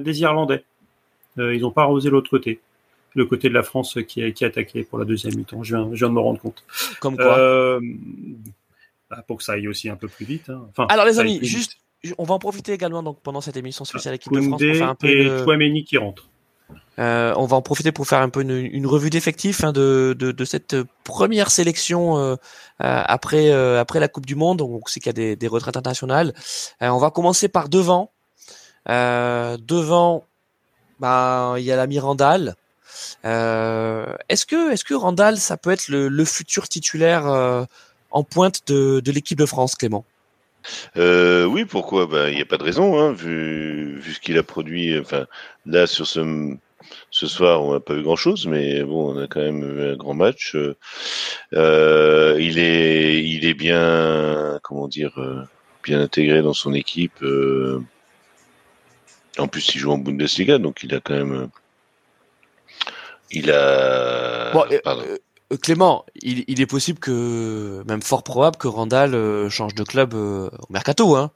des Irlandais. ils n'ont pas arrosé l'autre côté. Le côté de la France qui a, qui a attaqué pour la deuxième mi-temps. Je viens, je viens de me rendre compte. Comme quoi bah, Pour que ça aille aussi un peu plus vite. Hein. Enfin, Alors les amis, juste on va en profiter également donc pendant cette émission spéciale équipe de France pour faire un peu et qui rentre. Euh, on va en profiter pour faire un peu une, revue d'effectifs hein, de, de, cette première sélection euh, euh, après après la Coupe du Monde. Donc c'est qu'il y a des, des retraites internationales. on va commencer par devant. devant, bah il y a l'ami Randall. est-ce que est-ce que Randall ça peut être le, futur titulaire en pointe de, de l'équipe de France, Clément? Euh, oui, pourquoi? Bah, Il n'y a pas de raison, hein, vu, vu ce qu'il a produit. Enfin, là, sur ce, ce soir, on n'a pas eu grand-chose, mais bon, on a quand même eu un grand match. Euh, il, est, il est bien, comment dire, euh, bien intégré dans son équipe. Euh. en plus, il joue en Bundesliga, donc il a quand même... Il a... Euh, Clément, il, est possible que, même fort probable que Randall euh, change de club euh, au mercato. Hein.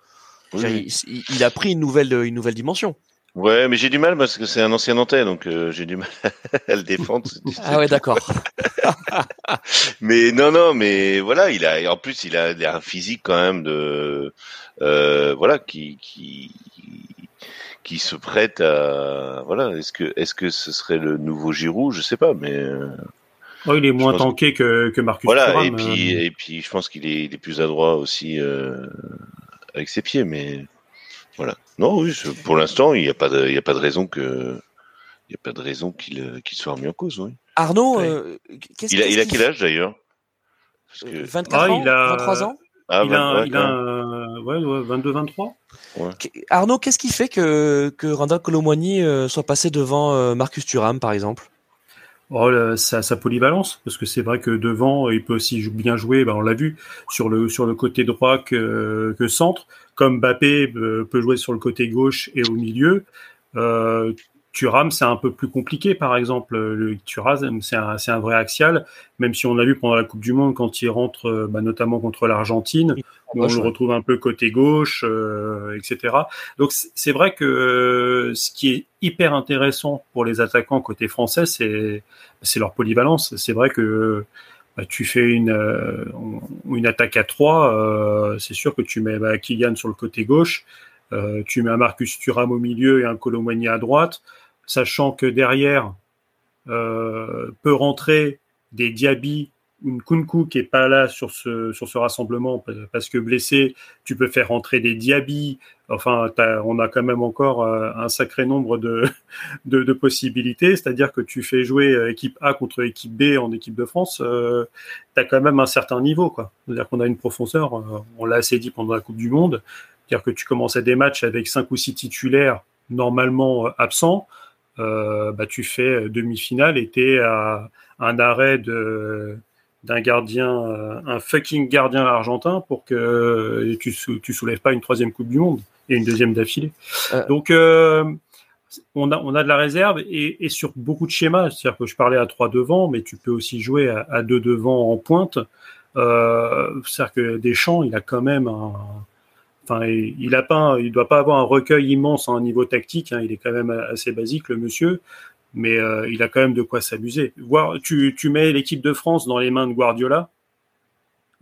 Il, a pris une nouvelle, une nouvelle dimension. Ouais, mais j'ai du mal parce que c'est un ancien Nantais, donc j'ai du mal à le défendre. ah ouais, d'accord. mais non, non, mais voilà, il a, en plus, il a, un physique quand même de, voilà, qui, qui, qui se prête à, voilà. Est-ce que, est-ce que ce serait le nouveau Giroud? Je sais pas, mais. Oh, il est moins tanké que, que Marcus Voilà, et puis, euh. et puis je pense qu'il est, plus adroit aussi euh, avec ses pieds, mais voilà. Non, oui, pour l'instant, il n'y a pas de, il y a pas de raison que, il y a pas de raison qu'il euh, qu'il soit remis en cause, oui. Arnaud, qu'est-ce il a, il a quel âge d'ailleurs? 24 ah, ans, il a... 23 ans? Ah, il, a, il a, ouais, 22, 23. Arnaud, qu'est-ce qui fait que, que Randall Colomwani soit passé devant Marcus Thuram, par exemple? Oh, sa, sa, polyvalence, parce que c'est vrai que devant, il peut aussi bien jouer. Ben, on l'a vu sur le sur le côté droit que, que centre, comme Mbappé euh, peut jouer sur le côté gauche et au milieu. Euh, Thuram, c'est un peu plus compliqué, par exemple. Le Thuram, c'est un, un, vrai axial, même si on a vu pendant la Coupe du Monde, quand il rentre, euh, bah, notamment contre l'Argentine, on le retrouve un peu côté gauche, euh, etc. Donc c'est vrai que euh, ce qui est hyper intéressant pour les attaquants côté français, c'est leur polyvalence. C'est vrai que bah, tu fais une une attaque à trois, c'est sûr que tu mets bah, Kylian sur le côté gauche, tu mets un Marcus Thuram au milieu et un Colomani à droite sachant que derrière euh, peut rentrer des Diaby ou Kunku qui est pas là sur ce rassemblement parce que blessé, tu peux faire rentrer des Diaby. Enfin, on a quand même encore euh, un sacré nombre de de, possibilités. C'est-à-dire que tu fais jouer euh, équipe A contre équipe B en équipe de France, euh, tu as quand même un certain niveau. C'est-à-dire qu'on a une profondeur. on l'a assez dit pendant la Coupe du Monde. C'est-à-dire que tu commençais des matchs avec cinq ou six titulaires normalement absents. Euh, bah, tu fais euh, demi-finale et t'es à un arrêt de d'un gardien, euh, un fucking gardien argentin pour que tu, tu soulèves pas une troisième Coupe du Monde et une deuxième d'affilée. Donc on a, on a de la réserve et, et sur beaucoup de schémas. C'est-à-dire que je parlais à 3 devant, mais tu peux aussi jouer à, à 2 devant en pointe. Euh, C'est-à-dire que Deschamps, il a quand même un. Il a pas, il doit pas avoir un recueil immense en niveau tactique. Hein, il est quand même assez basique, le monsieur, mais euh, il a quand même de quoi s'amuser. Tu, tu mets l'équipe de France dans les mains de Guardiola,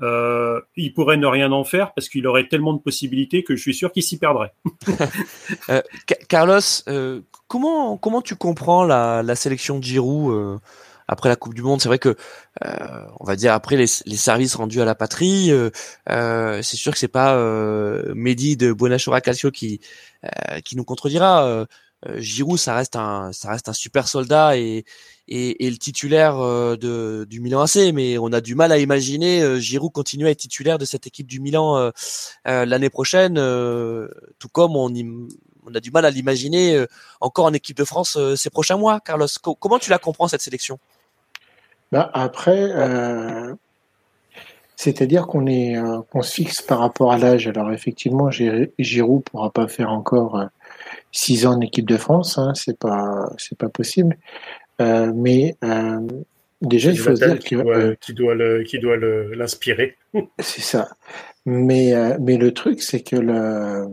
euh, il pourrait ne rien en faire parce qu'il aurait tellement de possibilités que je suis sûr qu'il s'y perdrait. euh, Carlos, comment tu comprends la, sélection de Giroud après la Coupe du Monde C'est vrai que euh, on va dire après les, les, services rendus à la patrie, c'est sûr que c'est pas Mehdi de Buenaventura Calcio qui qui nous contredira. Giroud, ça reste un ça reste un super soldat et et, et le titulaire euh, de, du Milan AC, mais on a du mal à imaginer euh, Giroud continuer à être titulaire de cette équipe du Milan euh, l'année prochaine, tout comme on, on a du mal à l'imaginer encore en équipe de France ces prochains mois. Carlos, comment tu la comprends cette sélection? Bah Après, c'est-à-dire qu'on est, qu'on se fixe par rapport à l'âge. Alors effectivement, Giroud pourra pas faire encore six ans en équipe de France, hein, c'est pas, c'est pas possible. Euh, mais euh, déjà, il faut se dire qui doit, euh, qui doit le, qui doit l'inspirer. c'est ça. Mais mais le truc, c'est que le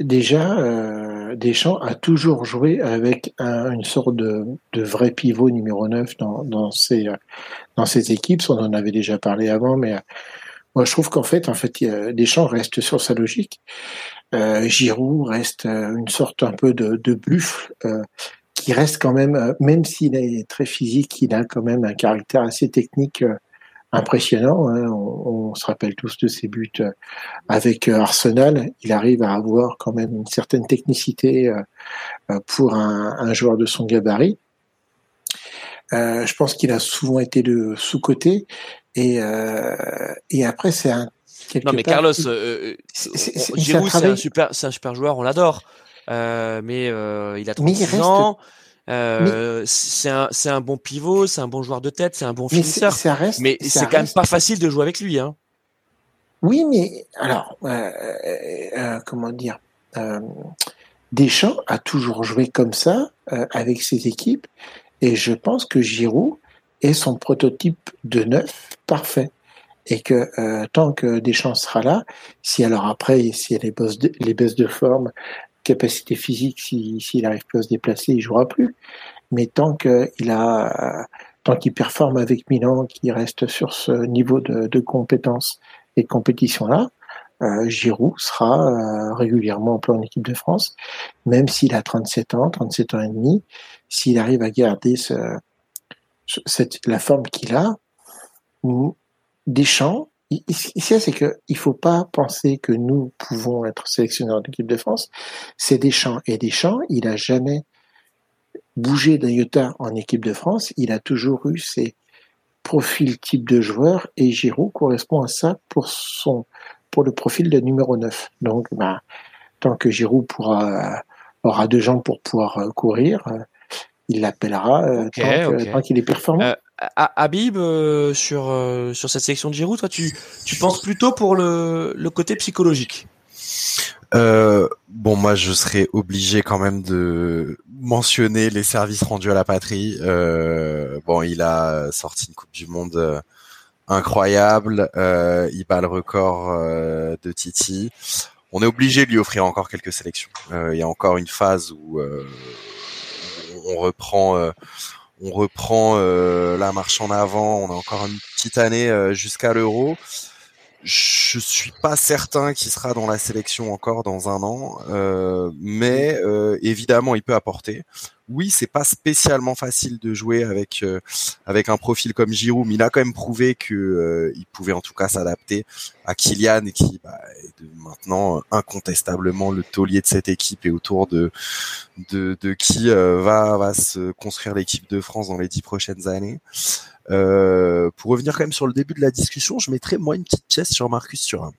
déjà euh, Deschamps a toujours joué avec un, une sorte de, de, vrai pivot numéro 9 dans, dans ses dans ses équipes. On en avait déjà parlé avant, mais moi je trouve qu'en fait en fait Deschamps reste sur sa logique. Euh, Giroud reste une sorte un peu de, de buffle qui reste quand même, euh, même s'il est très physique, il a quand même un caractère assez technique euh, impressionnant. Hein. On, se rappelle tous de ses buts euh, avec Arsenal. Il arrive à avoir quand même une certaine technicité pour un, joueur de son gabarit. je pense qu'il a souvent été de sous-côté. Et, et après, c'est un. Non, mais Carlos, Giroud, c'est un, super, c'est un super joueur, on l'adore. Euh, mais euh, il a 36 ans. Euh, c'est un, un bon pivot, c'est un bon joueur de tête, c'est un bon finisseur. mais c'est quand même pas facile de jouer avec lui. Hein. Oui, mais alors, euh, comment dire Deschamps a toujours joué comme ça avec ses équipes, et je pense que Giroud est son prototype de neuf parfait et que tant que Deschamps sera là, si alors après, si les, les baisses de forme, capacité physique, s'il si, arrive plus à se déplacer, il jouera plus. Mais tant qu'il a, tant qu'il performe avec Milan, qu'il reste sur ce niveau de, de compétence et de compétition là, euh, Giroud sera euh, régulièrement en en équipe de France, même s'il a 37 ans, 37 ans et demi, s'il arrive à garder ce, cette, la forme qu'il a, Deschamps Ici, c'est que il faut pas penser que nous pouvons être sélectionneurs d'équipe de France. C'est Deschamps. Et Deschamps, il a jamais bougé d'un iota en équipe de France. Il a toujours eu ses profils type de joueur et Giroud correspond à ça pour son, pour le profil de numéro 9. Donc, bah, tant que Giroud pourra, aura deux jambes pour pouvoir euh, courir, euh, il l'appellera euh, tant qu'il est performant. Habib, euh, sur, euh, sur cette sélection de Giroud, toi, tu, tu penses plutôt pour le, le côté psychologique? Euh, bon, moi, je serais obligé quand même de mentionner les services rendus à la patrie. Euh, bon, il a sorti une Coupe du Monde euh, incroyable. il bat le record de Titi. On est obligé de lui offrir encore quelques sélections. il y a encore une phase où on reprend on reprend euh, la marche en avant. On a encore une petite année euh, jusqu'à l'Euro. Je suis pas certain qu'il sera dans la sélection encore dans un an, euh, mais évidemment il peut apporter oui, c'est pas spécialement facile de jouer avec euh, avec un profil comme Giroud, mais il a quand même prouvé que euh, il pouvait en tout cas s'adapter à Kylian, qui bah, est maintenant euh, incontestablement le taulier de cette équipe et autour de de, qui va va se construire l'équipe de France dans les dix prochaines années. pour revenir quand même sur le début de la discussion, je mettrais moi une petite pièce sur Marcus Thuram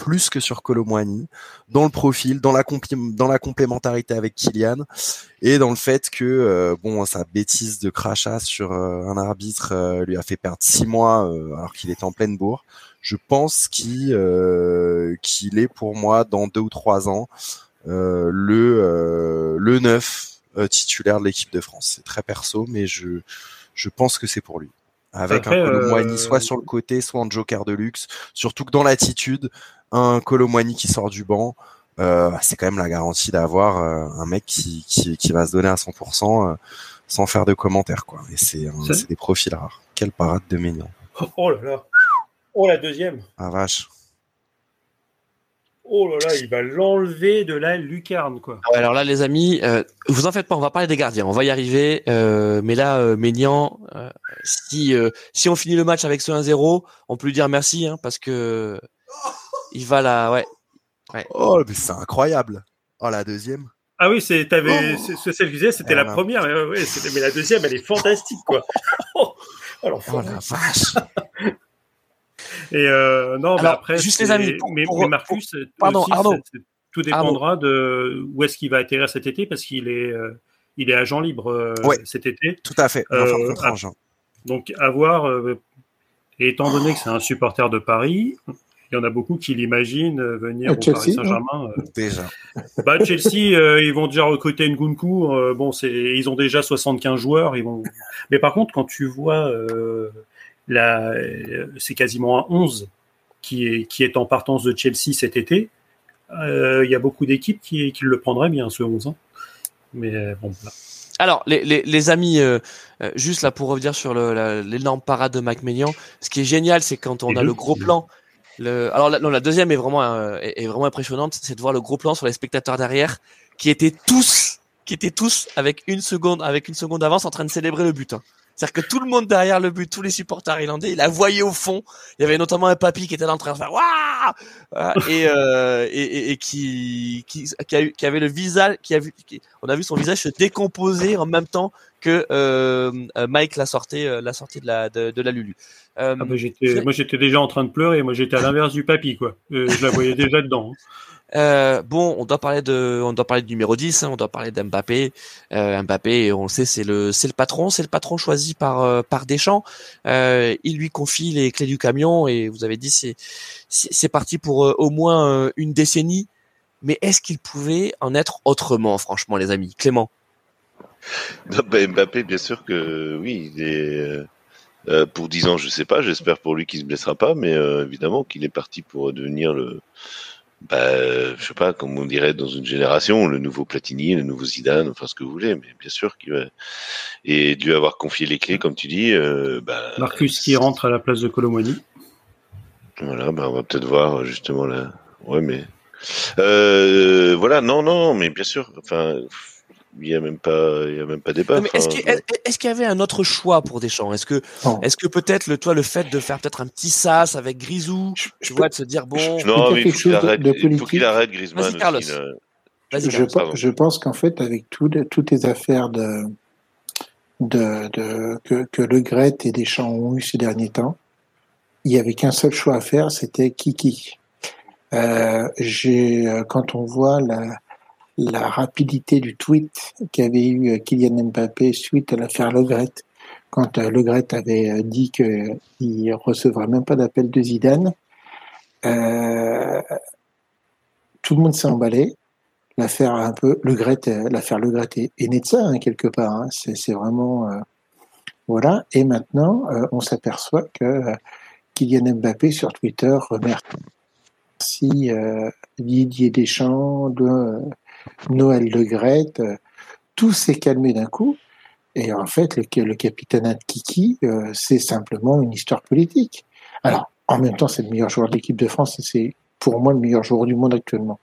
plus que sur Colomwani, dans le profil, dans la, dans la complémentarité avec Kylian, et dans le fait que euh, bon sa bêtise de crachat sur euh, un arbitre euh, lui a fait perdre six mois alors qu'il était en pleine bourre. Je pense qu'il qu'il est pour moi dans deux ou trois ans le le 9 titulaire de l'équipe de France. C'est très perso, mais je je pense que c'est pour lui. Avec un Colomboigny soit sur le côté, soit en joker de luxe. Surtout que dans l'attitude, un Colomboigny qui sort du banc, euh, c'est quand même la garantie d'avoir un mec qui, qui, qui, va se donner à 100% sans faire de commentaires. quoi. Et c'est des profils rares. Quelle parade de Ménian. Oh là là Oh la deuxième Ah vache Oh là là, il va l'enlever de la lucarne, quoi. alors là, les amis, euh, vous en faites pas, on va parler des gardiens, on va y arriver. Euh, mais là, euh, Ménian, euh, si si on finit le match avec ce 1-0, on peut lui dire merci, hein, parce que il va là, ouais. ouais. Oh, mais c'est incroyable. Oh, la deuxième. Ah oui, c'est t'avais, oh. ce celle que je disais, c'était la première, mais, ouais, mais la deuxième, elle est fantastique, quoi. oh, alors, oh la vache. Et euh, non, mais après, juste les amis, mais, Marcus, pardon, tout dépendra de où est-ce qu'il va atterrir cet été parce qu'il est, euh, il est agent libre euh, cet été. Tout à fait. donc, à voir. et étant donné que c'est un supporter de Paris, il y en a beaucoup qui l'imaginent venir au Paris Saint-Germain. Déjà. Bah, Chelsea, ils vont déjà recruter Nkunku. bon, c'est, ils ont déjà 75 joueurs. Ils vont. Mais par contre, quand tu vois c'est quasiment un 11 qui est, qui est en partance de Chelsea cet été. Euh, il y a beaucoup d'équipes qui, qui, le prendraient bien, ce 11 ans. Mais euh, bon, Alors, les, les, les amis, euh, juste là pour revenir sur l'énorme parade de McMillan, ce qui est génial, c'est quand on a le gros plan. Alors, la, non, la deuxième est vraiment, est, vraiment impressionnante, c'est de voir le gros plan sur les spectateurs derrière, qui étaient tous, qui étaient tous avec une seconde, avec une seconde d'avance, en train de célébrer le but. Hein. C'est-à-dire que tout le monde derrière le but, tous les supporters irlandais, il la voyait au fond. Il y avait notamment un papy qui était là en train de faire waouh et, euh, et, et, qui, qui, qui, avait le visage, qui a vu, on a vu son visage se décomposer en même temps que euh, Mike l'a sorti, euh, la sortie de la de, de la Lulu. Euh, ah bah moi j'étais déjà en train de pleurer. Moi j'étais à l'inverse du papy quoi. Euh, je la voyais déjà dedans. Hein. Euh, bon, on doit parler de, on doit parler du numéro 10, hein, on doit parler d'Mbappé. Euh, Mbappé, on le sait, c'est le, c'est le patron, c'est le patron choisi par euh, par Deschamps. Euh, il lui confie les clés du camion et vous avez dit c'est c'est parti pour euh, au moins une décennie. Mais est-ce qu'il pouvait en être autrement, franchement, les amis, Clément bah, Mbappé, bien sûr que oui, il est. pour 10 ans, je sais pas. J'espère pour lui qu'il se blessera pas, mais évidemment qu'il est parti pour devenir le bah, je sais pas, comme on dirait dans une génération, le nouveau Platini, le nouveau Zidane, enfin ce que vous voulez, mais bien sûr qu'il va. Et lui avoir confié les clés, comme tu dis. Euh, bah, Marcus qui rentre à la place de Colomwani. Voilà, bah, on va peut-être voir justement là. Ouais, mais. Euh, voilà, non, non, mais bien sûr. Enfin, il y a même pas il y a même pas débat. Est-ce qu'il y avait un autre choix pour Deschamps? Est-ce que est-ce que peut-être le toi le fait de faire peut-être un petit sas avec Grisou, tu vois de se dire bon Non, mais il faut qu'il arrête, faut qu'il arrête Griezmann Carlos. je, je, pense qu'en fait avec toutes les affaires de de, de que, que Le Gret et Deschamps ont eu ces derniers temps, il y avait qu'un seul choix à faire, c'était Kiki. Euh, j'ai quand on voit la la rapidité du tweet qu'avait eu euh, Kylian Mbappé suite à l'affaire Legret, quand euh, Legret avait euh, dit qu'il ne recevrait même pas d'appel de Zidane. tout le monde s'est emballé. L'affaire un peu Legret, l'affaire Legret est, est née de ça hein, quelque part. Hein. C'est vraiment voilà. Et maintenant, on s'aperçoit que Kylian Mbappé sur Twitter remercie Didier Deschamps de Noël Le Grette, euh, tout s'est calmé d'un coup. Et en fait, le, le capitaine Kiki, euh, c'est simplement une histoire politique. Alors, en même temps, c'est le meilleur joueur de l'équipe de France et c'est pour moi le meilleur joueur du monde actuellement.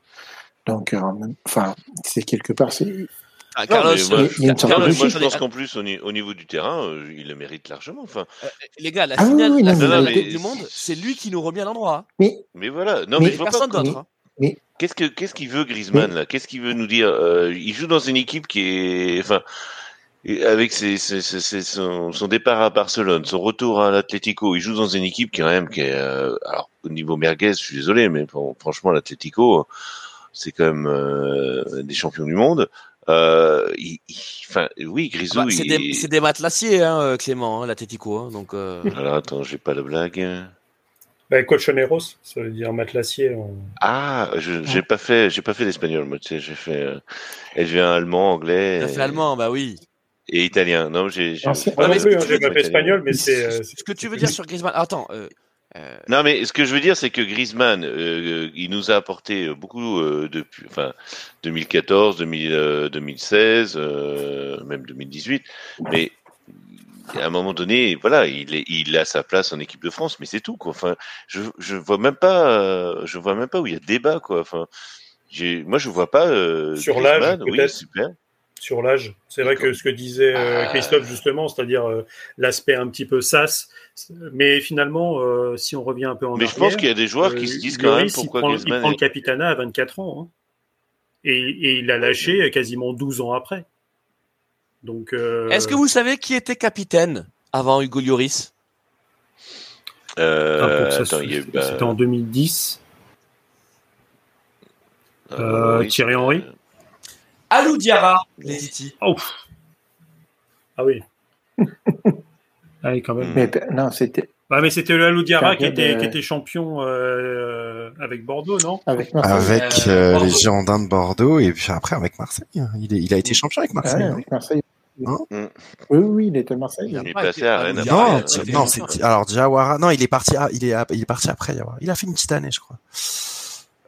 Donc, euh, enfin, c'est quelque part, c'est. Ah, Carlos, il y a une sorte Carlos, moi, je pense qu'en plus, au, niveau du terrain, il le mérite largement. Enfin, les gars, la ah finale, la finale du monde, c'est lui qui nous remet à l'endroit. Mais, mais voilà, non, mais, mais personne d'autre. Hein. Mais qu'est-ce que qu'est-ce qu'il veut Griezmann là? Qu'est-ce qu'il veut nous dire? Euh, Il joue dans une équipe qui est, enfin, avec ses, ses, ses, son, son, départ à Barcelone, son retour à l'Atlético, il joue dans une équipe qui quand même qui est, euh, alors au niveau merguez, je suis désolé, mais bon, franchement l'Atlético, c'est quand même euh, des champions du monde. Euh, il, enfin, oui, Grisou. Ah bah, c'est des, des matelassiers, hein, Clément, hein, l'Atlético. Hein, donc. Alors attends, j'ai pas la blague. Bah, Colchoneros, ça veut dire matelassier. Ah, je j'ai pas fait, j'ai pas fait l'espagnol, moi. Tu sais, j'ai fait. Euh, elle vient allemand, anglais. T'as fait allemand, bah oui. Et italien. Non, j'ai. J'ai pas fait espagnol, mais c'est. Euh, ce que tu veux dire sur Griezmann. Attends. Euh, euh... Non, mais ce que je veux dire, c'est que Griezmann, euh, il nous a apporté beaucoup depuis, enfin, 2014, 2000, 2016, même 2018. Mais à un moment donné, voilà, il, est, il a sa place en équipe de France, mais c'est tout, quoi. Enfin, je, je vois même pas, je vois même pas où il y a débat, quoi. Enfin, moi, je vois pas. Euh, Sur l'âge, oui, super. Sur l'âge, c'est vrai que ce que disait euh, ah. Christophe justement, c'est-à-dire euh, l'aspect un petit peu sas, mais finalement, si on revient un peu en mais arrière, je pense qu'il y a des joueurs qui se disent quand même pourquoi il prend, Griezmann il prend le capitana à 24 ans, hein. et, et, il a lâché quasiment 12 ans après. Donc, euh... est-ce que vous savez qui était capitaine avant Hugo Lloris? Euh, ah, C'était en 2010. Euh, oui, Thierry Henry? Alou Diarra, les. Oh. Ah oui. ah oui, quand même. Mais, non, c'était. Bah, mais c'était Alou Diarra qui était, de... qui était champion euh, avec Bordeaux, non? Avec, avec euh, les Girondins de Bordeaux et puis après avec Marseille. Hein. Il, est, il a été champion avec Marseille. Ouais, avec Marseille. Hein? Mm. oui, oui, il était à Marseille. Il, est passé à Rennes. Non, non, c'est alors Diawara. Non, il est parti. il est, il est parti après. Diawara. Il a fait une petite année, je crois.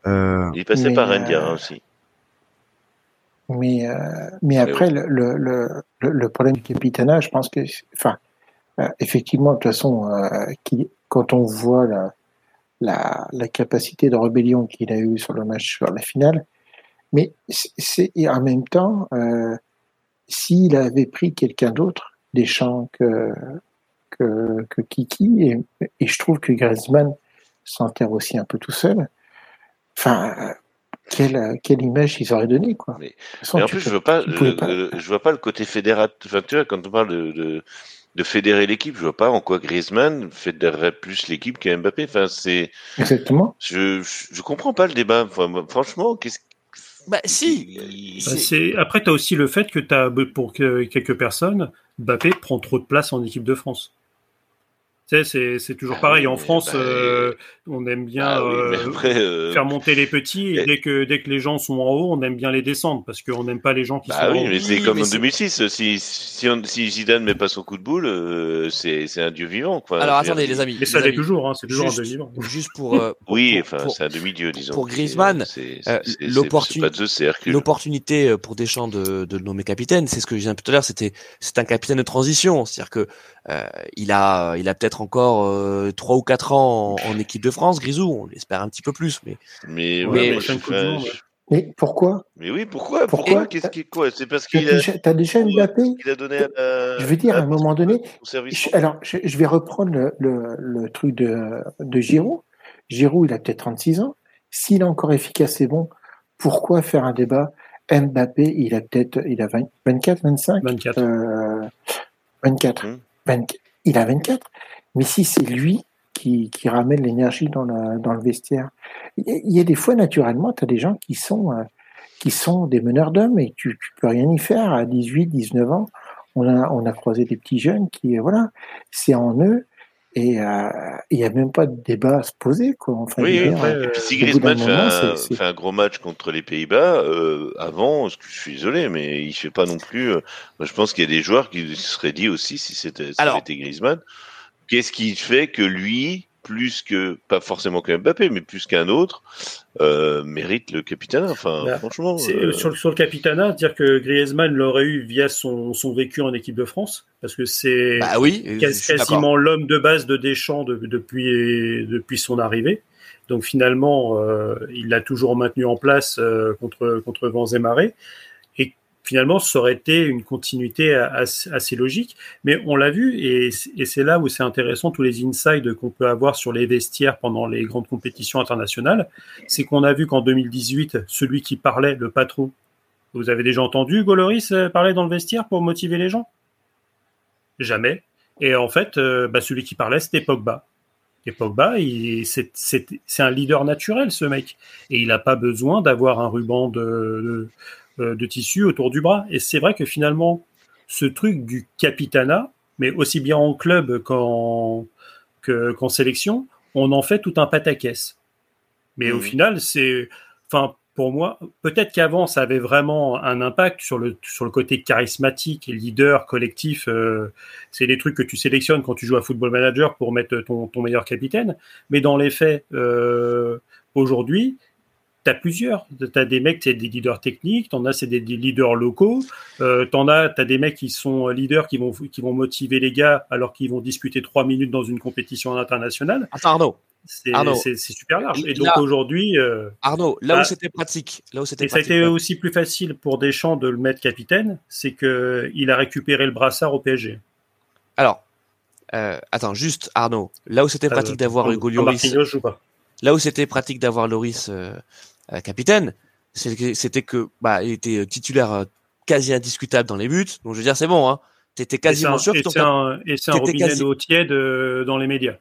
Euh... Il est passé par Rennes, Diawara aussi. Mais euh, mais après le, le, le, le problème du capitana, je pense que, enfin, euh, effectivement, de toute façon, euh, qui, quand on voit la, la, la capacité de rébellion qu'il a eu sur le match sur la finale, mais c'est en même temps. Euh, s'il avait pris quelqu'un d'autre, des champs que, que, que Kiki, et, et, je trouve que Griezmann s'enterre aussi un peu tout seul. Enfin, quelle, quelle image ils auraient donné, quoi. Mais, mais en plus, je vois pas, le, je vois pas le côté fédérateur. Enfin, tu vois, quand on parle de, de, de fédérer l'équipe, je vois pas en quoi Griezmann fédérerait plus l'équipe que Mbappé. Enfin, c'est. Exactement. Je, je, comprends pas le débat. Enfin, franchement, qu'est-ce bah si. Bah, c'est après tu as aussi le fait que tu as pour que quelques personnes Mbappé prend trop de place en équipe de France c'est toujours ah pareil. en France, bah, euh, on aime bien ah euh, euh, faire monter les petits et dès que dès que les gens sont en haut, on aime bien les descendre parce qu'on n'aime pas les gens qui bah sont oui, en haut. mais c'est comme en 2006. Si si, on, si Zidane met pas son coup de boule, c'est c'est un dieu vivant. Quoi. Alors attendez, les amis. Mais ça l'est toujours. Hein, c'est toujours un dieu vivant. Juste pour, oui, enfin c'est un demi-dieu, disons. Pour Griezmann, l'opportunité pour Deschamps de, de le nommer capitaine, c'est ce que je disais tout à l'heure. C'était c'est un capitaine de transition, c'est-à-dire que euh, il a, il a peut-être encore euh, trois ou quatre ans en, équipe de France, Grisou. On l'espère un petit peu plus, mais. Mais, mais, mais pourquoi? Mais oui, pourquoi? Pourquoi Qu'est-ce qui quoi? C'est parce qu'il a. T'as déjà Mbappé? Il a donné. je veux dire, à un moment donné. alors, je, vais reprendre le, le, le, truc de, de Giroud. Giroud, il a peut-être 36 ans. S'il est encore efficace et bon, pourquoi faire un débat? Mbappé, il a peut-être, il a 24, 25 24. Euh, 24 il a 24, mais si c'est lui qui, ramène l'énergie dans, le vestiaire, il y a des fois, naturellement, tu as des gens qui sont, euh, qui sont des meneurs d'hommes et tu, tu peux rien y faire à 18, 19 ans. On a, on a croisé des petits jeunes qui, voilà, c'est en eux et euh, il n'y a même pas de débat à se poser. Quoi. Enfin, oui, et puis si Griezmann fait, un, fait, un, gros match contre les Pays-Bas, euh, avant, je suis désolé, mais il fait pas non plus. Euh, je pense qu'il y a des joueurs qui se seraient dit aussi, si c'était si Griezmann, qu'est-ce qui fait que lui, plus que pas forcément qu'un Mbappé, mais plus qu'un autre, euh, mérite le capitana. Enfin, bah, franchement, euh... sur, sur, le capitana, dire que Griezmann l'aurait eu via son, son, vécu en équipe de France, parce que c'est bah oui, quasiment l'homme de base de Deschamps de, depuis depuis son arrivée. Donc finalement, euh, il l'a toujours maintenu en place euh, contre contre Vents et Marais finalement, ça aurait été une continuité assez, logique. Mais on l'a vu, et, c'est là où c'est intéressant, tous les insights qu'on peut avoir sur les vestiaires pendant les grandes compétitions internationales, c'est qu'on a vu qu'en 2018, celui qui parlait, le patron, vous avez déjà entendu Goloris euh, parler dans le vestiaire pour motiver les gens? Jamais. Et en fait, euh, bah, celui qui parlait, c'était Pogba. Et Pogba, c'est un leader naturel, ce mec. Et il n'a pas besoin d'avoir un ruban de, de tissu autour du bras. Et c'est vrai que finalement, ce truc du capitana, mais aussi bien en club qu'en sélection, on en fait tout un pataquès. Mais au final, c'est, enfin, pour moi, peut-être qu'avant, ça avait vraiment un impact sur le, sur le côté charismatique, leader, collectif. Euh, c'est des trucs que tu sélectionnes quand tu joues à Football Manager pour mettre ton, ton meilleur capitaine. Mais dans les faits, euh, aujourd'hui, tu as plusieurs. Tu as des mecs, c'est des leaders techniques, tu en as, c'est des, leaders locaux. Euh, tu as, as des mecs qui sont leaders qui vont, qui vont motiver les gars alors qu'ils vont disputer trois minutes dans une compétition internationale. Attends, Arnaud, c'est super large. Et donc aujourd'hui. Euh, Arnaud, là où bah, c'était pratique. Là où c'était et ça a été aussi plus facile pour Deschamps de le mettre capitaine, c'est qu'il a récupéré le brassard au PSG. Alors, euh, attends, juste Arnaud, là où c'était euh, pratique d'avoir Hugo Lloris. Là où c'était pratique d'avoir Loris capitaine, c'était que bah, il était titulaire quasi indiscutable dans les buts. Donc je veux dire, c'est bon, hein. T'étais quasiment sûr que Et c'est un, robinet d'eau tiède dans les médias.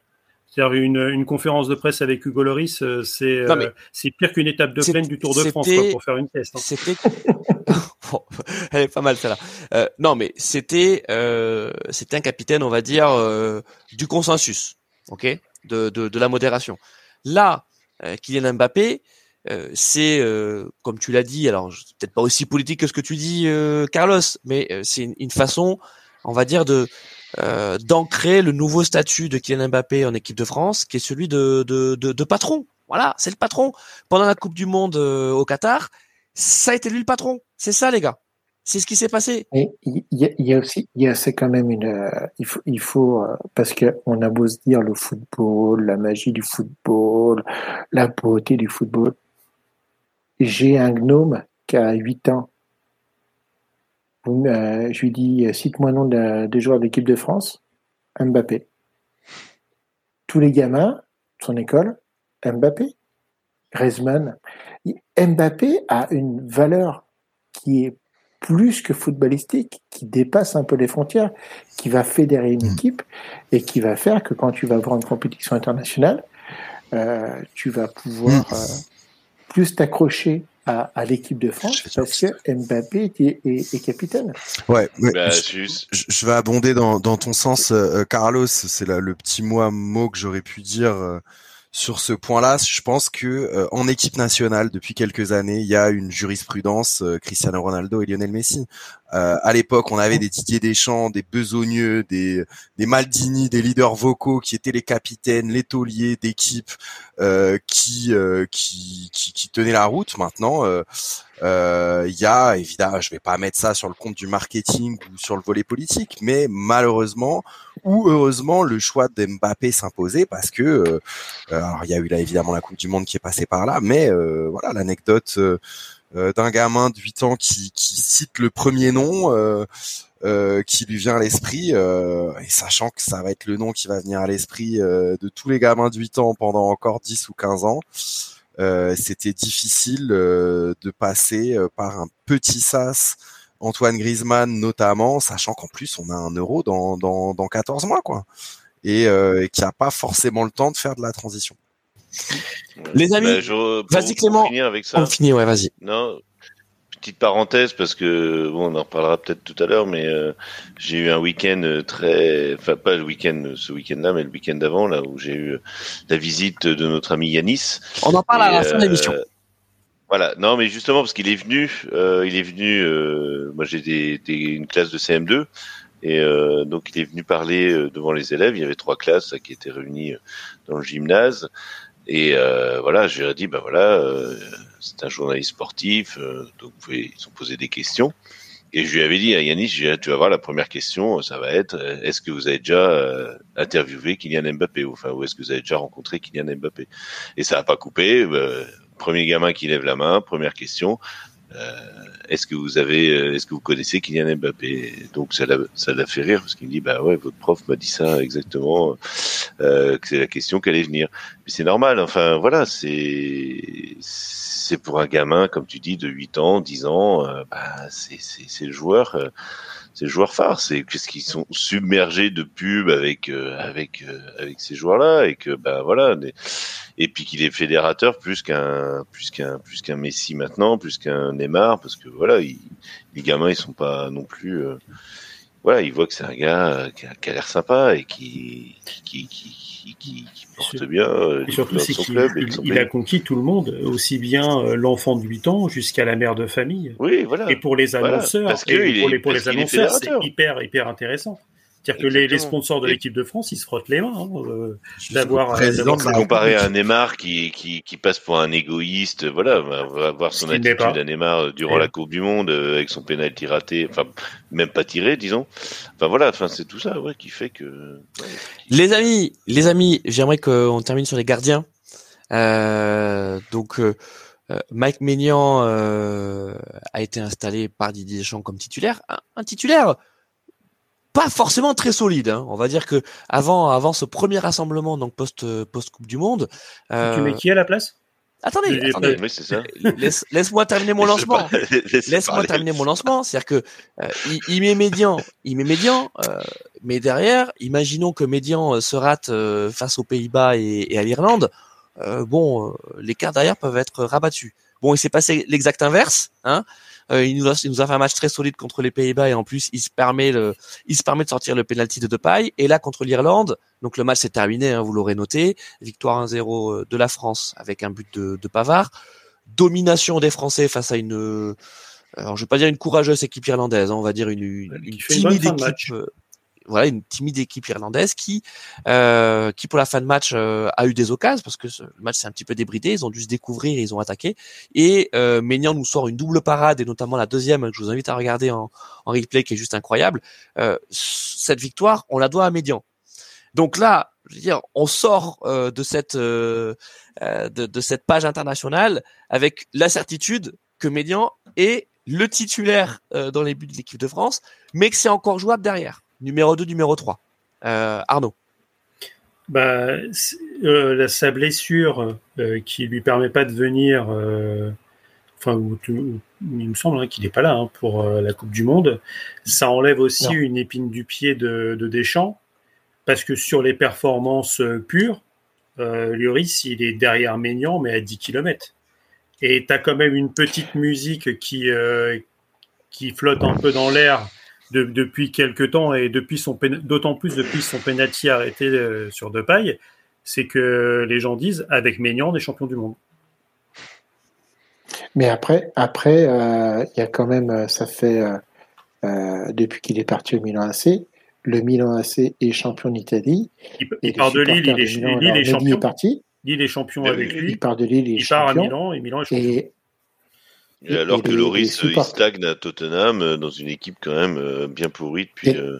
C'est-à-dire une, une, conférence de presse avec Hugo Loris, euh, c'est euh, c'est pire qu'une étape de plaine du Tour de France pour faire une test. Hein. C'était elle est pas mal celle-là. Euh, non, mais c'était euh, c'était un capitaine, on va dire, euh, du consensus, ok, de, de, de la modération. Là, Kylian Mbappé, c'est comme tu l'as dit, alors peut-être pas aussi politique que ce que tu dis, Carlos, mais c'est une, une, façon, on va dire, de euh, d'ancrer le nouveau statut de Kylian Mbappé en équipe de France, qui est celui de, de, de, patron. Voilà, c'est le patron. Pendant la Coupe du Monde euh, au Qatar, ça a été lui le patron. C'est ça, les gars. C'est ce qui s'est passé. Il y, a aussi, il y a c'est quand même une, euh, il faut, il faut parce que on a beau se dire le football, la magie du football, la beauté du football. J'ai un gnome qui a 8 ans euh, je lui dis euh, cite-moi le nom de, joueurs de l'équipe de France. Mbappé. Tous les gamins de son école, Mbappé. Griezmann. Mbappé a une valeur qui est plus que footballistique, qui dépasse un peu les frontières, qui va fédérer une mm. équipe et qui va faire que quand tu vas voir une compétition internationale, euh, tu vas pouvoir mm. Plus t'accrocher à, l'équipe de France parce que Mbappé est, capitaine. Ouais, bah, je, vais abonder dans, ton sens, euh, Carlos. C'est le petit mot, mot que j'aurais pu dire euh, sur ce point-là. Je pense que euh, en équipe nationale, depuis quelques années, il y a une jurisprudence Cristiano Ronaldo et Lionel Messi. À l'époque, on avait des Didier Deschamps, des Besogneux, des, des Maldini, des leaders vocaux qui étaient les capitaines, les tauliers d'équipe euh, qui, euh, qui, qui, qui tenaient la route. Maintenant, euh, il y a évidemment, je vais pas mettre ça sur le compte du marketing ou sur le volet politique, mais malheureusement ou heureusement, le choix d'Mbappé s'imposait parce que alors il y a eu là évidemment la Coupe du Monde qui est passée par là, mais voilà l'anecdote euh, d'un gamin de 8 ans qui, cite le premier nom euh, euh, qui lui vient à l'esprit, et sachant que ça va être le nom qui va venir à l'esprit de tous les gamins de 8 ans pendant encore 10 ou 15 ans, c'était difficile de passer par un petit sas Antoine Griezmann notamment, sachant qu'en plus on a un euro dans, dans, dans 14 mois, quoi. Et, et qui a pas forcément le temps de faire de la transition. Les amis, bah, vas-y Clément. Finir avec ça. On finit, ouais, vas-y. Non, petite parenthèse parce que bon, on en reparlera peut-être tout à l'heure, mais euh, j'ai eu un week-end euh, très, enfin pas le week-end, ce week-end-là, mais le week-end d'avant là où j'ai eu la visite de notre ami Yanis. On en parle à la fin de l'émission. Euh, voilà, non, mais justement parce qu'il est venu, il est venu. moi, j'ai des, une classe de CM2 et donc il est venu parler devant les élèves. Il y avait trois classes qui étaient réunies dans le gymnase. Et euh, voilà, je lui ai dit, bah voilà, euh, c'est un journaliste sportif, euh, donc vous pouvez, ils ont posé des questions. Et je lui avais dit à Yannis, tu vas voir, la première question, ça va être, est-ce que vous avez déjà interviewé Kylian Mbappé, enfin, ou est-ce que vous avez déjà rencontré Kylian Mbappé? Et ça n'a pas coupé. premier gamin qui lève la main, première question. Euh, est-ce que vous avez, euh, est-ce que vous connaissez Kylian Mbappé? Donc ça l'a, ça l'a fait rire parce qu'il me dit bah ouais, votre prof m'a dit ça exactement, euh, que c'est la question qui allait venir. Mais c'est normal. Enfin voilà, c'est c'est pour un gamin comme tu dis de 8 ans, 10 ans, euh, bah c'est c'est c'est le joueur. Euh, c'est le joueur phare, c'est qu'est-ce qu'ils sont submergés de pubs avec avec avec ces joueurs-là et que bah voilà, et puis qu'il est fédérateur plus qu'un plus qu'un plus qu'un Messi maintenant, plus qu'un Neymar, parce que voilà, les gamins ils sont pas non plus, euh, voilà, il voit que c'est un gars qui a, l'air sympa et qui, qui, qui, qui, porte bien. Et surtout, c'est qu'il il, a conquis tout le monde, aussi bien l'enfant de 8 ans jusqu'à la mère de famille. Oui, voilà. Et pour les annonceurs, et pour les, pour les annonceurs, c'est hyper, hyper intéressant. C'est-à-dire que les, sponsors de l'équipe de France, ils se frottent les mains hein, euh, d'avoir. Comparé à un Neymar qui, qui, qui, passe pour un égoïste, voilà, on va voir son attitude à Neymar euh, durant la Coupe du Monde euh, avec son pénalty raté, enfin même pas tiré, disons. Enfin voilà, enfin c'est tout ça, ouais, qui fait que. les amis, les amis, j'aimerais qu'on termine sur les gardiens. Euh, donc. Mike Maignan a été installé par Didier Deschamps comme titulaire, un titulaire pas forcément très solide. Hein. On va dire que avant, avant ce premier rassemblement, donc post post Coupe du Monde. Euh... Tu mets qui à la place? Attendez, attendez. Laisse, laisse-moi terminer mon lancement. Laisse-moi terminer mon lancement. C'est-à-dire que euh, il, met Médian, il met Médian, euh, mais derrière, imaginons que Médian euh, se rate euh, face aux Pays-Bas et, et, à l'Irlande. bon, les cartes derrière peuvent être rabattus. Bon, il s'est passé l'exact inverse. Hein euh, il, nous a, il nous a fait un match très solide contre les Pays-Bas et en plus il se permet le, il se permet de sortir le penalty de Depay. Et là contre l'Irlande, donc le match s'est terminé, hein, vous l'aurez noté, victoire 1-0 euh, de la France avec un but de, de Pavard, domination des Français face à une alors je vais pas dire une courageuse équipe irlandaise, hein, on va dire une, une, une timide équipe, voilà une timide équipe irlandaise qui euh, qui pour la fin de match euh, a eu des occasions parce que le match s'est un petit peu débridé, ils ont dû se découvrir, et ils ont attaqué et euh, nous sort une double parade et notamment la deuxième que je vous invite à regarder en, en replay qui est juste incroyable. Euh, cette victoire, on la doit à Ménian. Donc là, je veux dire, on sort euh, de cette de, de, cette page internationale avec la certitude que Médian est le titulaire dans les buts de l'équipe de France, mais que c'est encore jouable derrière numéro 2, numéro 3. Euh, Arnaud. Bah, euh, sa blessure euh, qui lui permet pas de venir, euh, enfin, il me semble hein, qu'il n'est pas là hein, pour la Coupe du Monde, ça enlève aussi une épine du pied de, de, Deschamps, parce que sur les performances pures, Lloris, il est derrière Maignan, mais à 10 km. Et tu as quand même une petite musique qui, qui flotte un peu dans l'air depuis quelques temps et depuis son d'autant plus depuis son penalty arrêté euh, sur deux pailles, c'est que les gens disent avec Maignan des champions du monde. Mais après, après, euh, il y a quand même, euh, ça fait depuis qu'il est parti au Milan AC, le Milan AC est champion d'Italie. Il, part de Lille, il est, Lille est champion. Est parti. Lille est champion avec lui. Il part de Lille, il, il part à Milan et Milan est champion. Et, alors que Loris, il stagne à Tottenham euh, dans une équipe quand même euh, bien pourrie depuis, euh,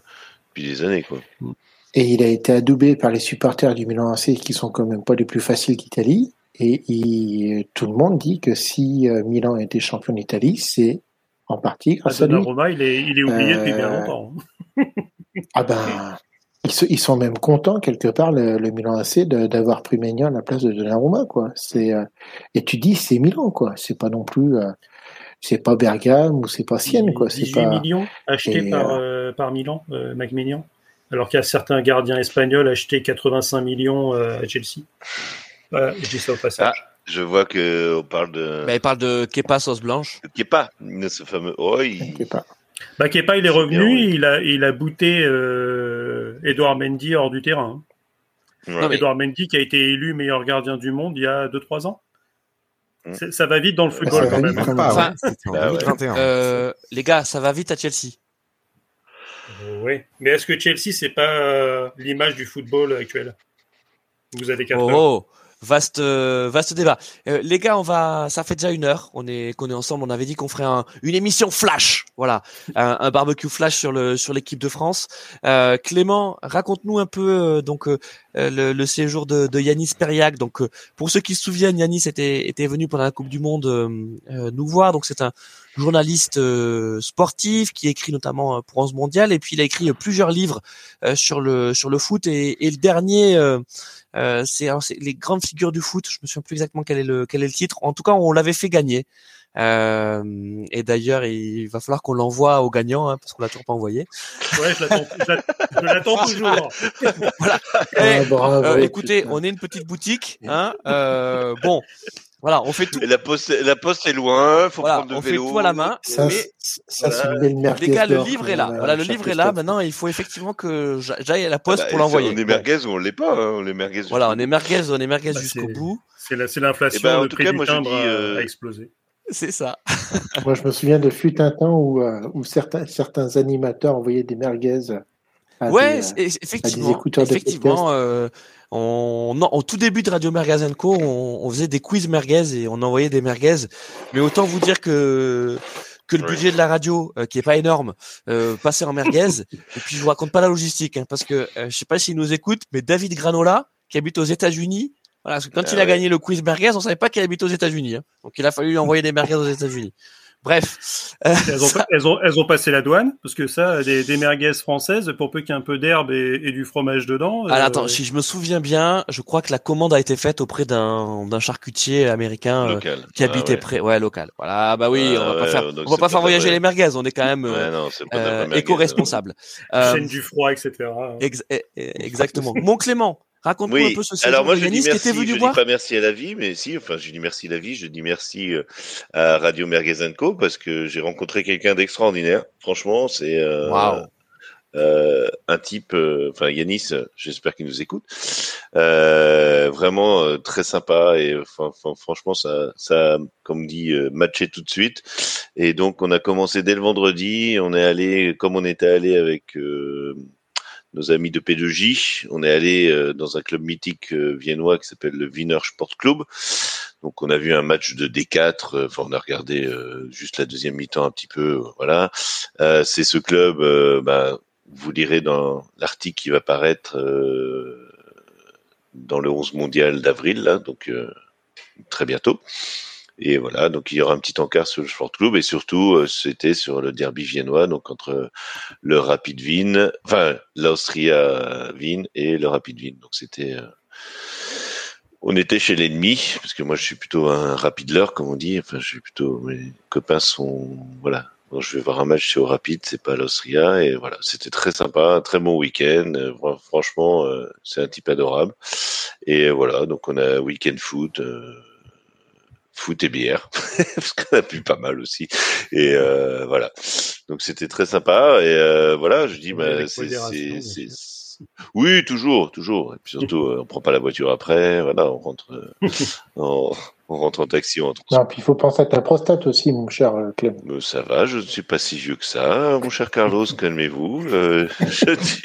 depuis des années. Quoi. Et il a été adoubé par les supporters du Milan AC qui sont quand même pas les plus faciles qu'Italie. Et il, tout le monde dit que si Milan était champion d'Italie, c'est en partie grâce à, lui. Roma, il est, il est oublié depuis bien longtemps. Ah ben, ils, sont même contents quelque part le, Milan AC d'avoir pris Maignan à la place de Donnarumma quoi. C'est et tu dis c'est Milan quoi. C'est pas non plus c'est pas Bergame ou c'est pas Sienne quoi. C'est 18 millions achetés par, euh, euh, par Milan, euh, alors qu'il y a certains gardiens espagnols achetés 85 millions euh, à Chelsea. Voilà, je dis ça au passage. Ah, je vois que on parle de. Bah, il parle de Kepa sauce blanche. Kepa, ce fameux. Oh, il... Kepa. Bah, Kepa, il est revenu, il a, il a bouté Edouard Mendy hors du terrain. Ouais. Edouard Mendy qui a été élu meilleur gardien du monde il y a 2-3 ans. Mm. Ça va vite dans le football quand même. Enfin, bah euh, les gars, ça va vite à Chelsea. Oui, mais est-ce que Chelsea c'est pas euh, l'image du football actuel? Vous avez 4 oh, Vaste, euh, vaste débat. Euh, les gars, on va, ça fait déjà une heure. On est, qu'on est ensemble. On avait dit qu'on ferait un, une émission flash. Voilà, un, un, barbecue flash sur le, sur l'équipe de France. Euh, Clément, raconte-nous un peu donc le, le, séjour de, de Yanis Periac. Donc, pour ceux qui se souviennent, Yanis était, était venu pendant la Coupe du Monde nous voir. Donc, c'est un journaliste sportif qui écrit notamment pour 11 mondial et puis il a écrit plusieurs livres sur le sur le foot et, et le dernier euh, c'est les grandes figures du foot. Je me souviens plus exactement quel est le quel est le titre. En tout cas, on l'avait fait gagner. Euh, et d'ailleurs, il va falloir qu'on l'envoie au gagnant hein, parce qu'on l'a toujours pas envoyé. Ouais, je l'attends toujours. voilà. Ah, eh, euh, écoutez, on est une petite boutique. Hein, euh, bon, Voilà, on fait tout. Et la poste, la poste est loin, faut prendre le on vélo. fait tout à la main. Ça, mais ça, c'est une belle merguez les gars, le livre est là. Voilà, le livre est là. Maintenant, il faut effectivement que j'a- j'aille à la Ah poste bah, pour ça, l'envoyer. On est merguez ou on l'est pas, hein, on est merguez. Voilà, on est merguez, on est merguez Bah, jusqu'au c'est- bout. C'est la- c'est l'inflation, ben, en le tout prix cas, du moi, je timbre dis, a- euh, a explosé. C'est ça. Moi, je me souviens de fut un temps où, euh, où certains, certains animateurs envoyaient des merguez à Ouais, des, euh, c'est- effectivement. écouteurs de Effectivement, euh, on, non, au tout début de Radio Merguez Co, on, on faisait des quiz merguez et on envoyait des merguez. Mais autant vous dire que que le budget de la radio, euh, qui est pas énorme, euh, passait en merguez. et puis je vous raconte pas la logistique, hein, parce que euh, je sais pas s'il nous écoute, mais David Granola, qui habite aux États-Unis, voilà, parce que quand Ah il a ouais. gagné le quiz merguez, on savait pas qu'il habite aux États-Unis. hein. donc il a fallu lui envoyer des merguez aux États-Unis. Bref. euh, Elles ont, ça- elles, ont, elles ont passé la douane, parce que ça, des, des merguez françaises, pour peu qu'il y ait un peu d'herbe et, et du fromage dedans. Alors euh, attends, si je me souviens bien, je crois que la commande a été faite auprès d'un d'un charcutier américain euh, local. qui Ah habitait ouais. près, ouais, local. Voilà, bah oui, Ah on va pas faire, on va pas pas faire voyager vrai. les merguez, on est quand même euh, Ouais, euh, éco-responsable. Euh, chaîne du froid, etc. ex- eh, eh, exactement. Mon Clément, raconte-nous Oui, un peu ce séjour alors moi je dis Yanis merci, venu je dis pas merci à la vie, mais si, enfin je dis merci à la vie, je dis merci euh, à Radio Merguez Co parce que j'ai rencontré quelqu'un d'extraordinaire. Franchement, c'est euh, euh, un type, euh, enfin Yanis, euh, j'espère qu'il nous écoute, vraiment très sympa et franchement ça, ça, comme dit, matché tout de suite. Et donc on a commencé dès le vendredi, on est allé, comme on était allé avec nos amis de P2J, on est allé euh, dans un club mythique euh, viennois qui s'appelle le Wiener Sport Club. Donc on a vu un match de D4, euh, enfin on a regardé juste la deuxième mi-temps un petit peu, voilà. C'est ce club, bah, vous lirez dans l'article qui va paraître dans le 11 mondial d'avril, donc très bientôt. Et voilà, donc il y aura un petit encart sur le Sport Club et surtout euh, c'était sur le derby viennois, donc entre le Rapid Wien, enfin l'Austria Wien et le Rapid Wien. Donc c'était, euh, on était chez l'ennemi parce que moi je suis plutôt un rapidler comme on dit. Enfin je suis plutôt mes copains sont voilà. Quand je vais voir un match c'est au Rapid, c'est pas l'Austria et voilà c'était très sympa, un très bon week-end. Euh, fran- franchement c'est un type adorable et voilà donc on a week-end foot. Foot et bière parce qu'on a pu pas mal aussi. Et euh, voilà. Donc c'était très sympa. Et euh, voilà je dis Oui, bah, c'est oui toujours toujours. Et puis surtout euh, on prend pas la voiture après. Voilà on rentre en, on rentre en taxi on rentre Non, puis il faut penser à ta prostate aussi, mon cher Clément. Ça va, je ne suis pas si vieux que ça, mon cher Carlos, calmez-vous. euh, je dis-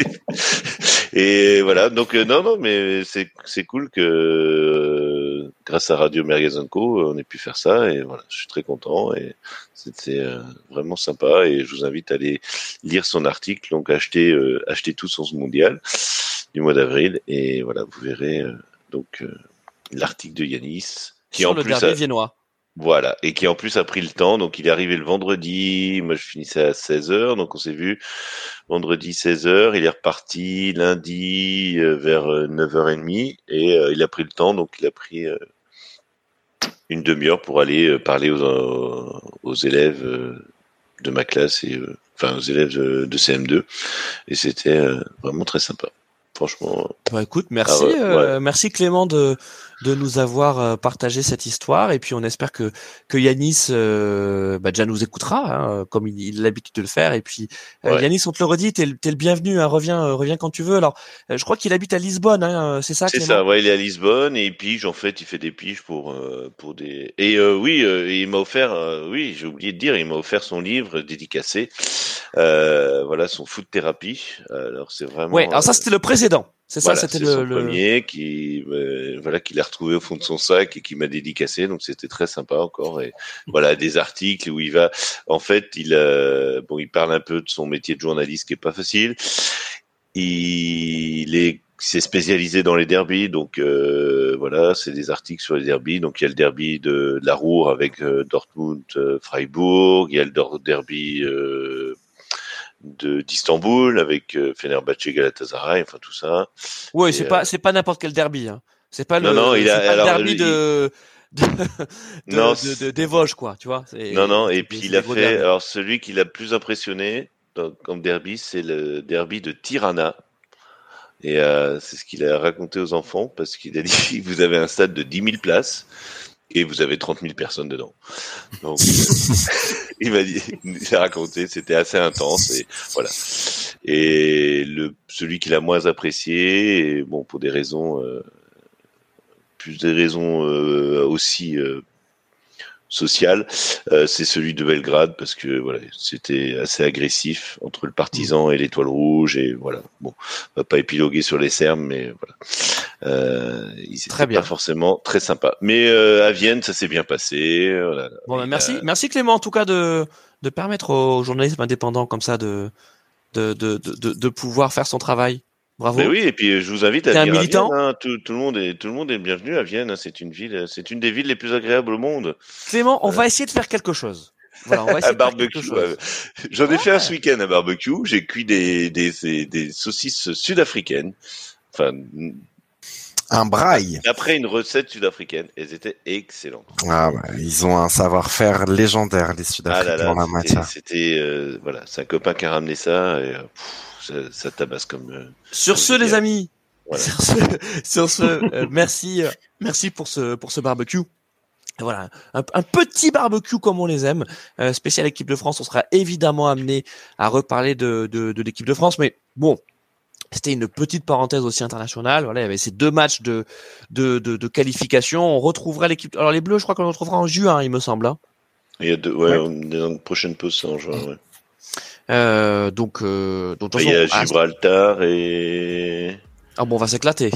Et voilà, donc non, non, mais c'est c'est cool que euh, grâce à Radio Merguez Co, on ait pu faire ça et voilà, je suis très content et c'était euh, vraiment sympa et je vous invite à aller lire son article, donc acheter euh, acheter tout son mondial du mois d'avril et voilà, vous verrez euh, donc euh, l'article de Yanis qui sur en le plus derby a- viennois. Voilà, et qui en plus a pris le temps, donc il est arrivé le vendredi, moi je finissais à 16h, donc on s'est vu vendredi 16h, il est reparti lundi euh, vers euh, 9h30, et euh, il a pris le temps, donc il a pris euh, une demi-heure pour aller euh, parler aux, euh, élèves euh, de ma classe, et euh, enfin aux élèves de, de CM2, et c'était euh, vraiment très sympa. Franchement, Bah écoute, merci, Ah ouais, euh, merci Clément de de nous avoir euh, partagé cette histoire et puis on espère que que Yanis euh, bah, déjà nous écoutera hein, comme il, a l'habitude de le faire et puis Ouais. Yanis on te le redit t'es le- t'es le bienvenu hein, reviens reviens quand tu veux alors je crois qu'il habite à Lisbonne hein, c'est ça C'est Clément? ça, ouais, il est à Lisbonne et il pige, en fait, il fait des piges pour, euh, pour des. Et euh, oui, il m'a offert, oui, j'ai oublié de dire, il m'a offert son livre dédicacé, voilà, son foot thérapie. Alors c'est vraiment. ouais alors ça c'était le précédent c'est voilà, ça c'était le, premier qui, euh, voilà, qu'il a retrouvé au fond de son sac et qui m'a dédicacé, donc c'était très sympa encore. Et voilà, des articles où il va, en fait, il, euh, bon, il parle un peu de son métier de journaliste qui est pas facile. Il est s'est spécialisé dans les derbies, donc euh, voilà, c'est des articles sur les derbies. Donc il y a le derby de, la Roure avec euh, Dortmund, euh, Freiburg, il y a le derby de d'Istanbul avec euh, Fenerbahçe, Galatasaray, enfin tout ça. et, c'est euh, pas c'est pas n'importe quel derby hein. c'est pas Non, le non, il a- pas alors, le derby de de, de, Non, de- de- des Vosges quoi tu vois Non, non, et puis il a fait. Alors celui qui l'a plus impressionné dans- comme derby, c'est le derby de Tirana. Et euh, c'est ce qu'il a raconté aux enfants parce qu'il a dit vous avez un stade de 10 000 places et vous avez 30 000 personnes dedans. Donc, il m'a dit, il raconté, c'était assez intense et voilà. Et le celui qu'il a moins apprécié, bon pour des raisons, euh, plus des raisons euh, aussi euh, social, euh, c'est celui de Belgrade parce que voilà, c'était assez agressif entre le partisan et l'étoile rouge et voilà. Bon, on va pas épiloguer sur les Serbes, mais voilà. Euh, très bien. pas forcément très sympa. Mais euh, à Vienne, ça s'est bien passé. Bon, bah, merci, merci Clément en tout cas de de permettre aux journalistes indépendants comme ça de de, de, de, de pouvoir faire son travail. Bravo. Mais oui, et puis je vous invite à venir militant. à Vienne. Hein. Tout, tout, le monde est tout le monde est bienvenu à Vienne. Hein. C'est une ville, c'est une des villes les plus agréables au monde. Clément, on va essayer de faire quelque chose. Voilà, on va essayer barbecue. J'en ai fait un ce week-end à barbecue. J'ai cuit des, des, des, des saucisses sud-africaines. Enfin, un braille. Après une recette sud-africaine, elles étaient excellentes. Ah bah, ils ont un savoir-faire légendaire les Sud-Africains ah la matière. C'était euh, voilà, c'est un copain qui a ramené ça et euh, ça, tabasse comme. Euh, sur ce, les amis. Sur ce, merci, euh, merci pour ce pour ce barbecue. Voilà, un, petit barbecue comme on les aime, spécial équipe de France. On sera évidemment amené à reparler de, de, l'équipe de France, mais bon, c'était une petite parenthèse aussi internationale. Voilà, il y avait ces deux matchs de de, de, qualification. On retrouvera l'équipe. Alors les Bleus, je crois qu'on retrouvera en juin, il me semble. Hein. Il y a deux, ouais, dans une prochaine pause, en juin. Ouais. Euh, donc, euh, donc il y a Gibraltar et. Ah bon, on va s'éclater.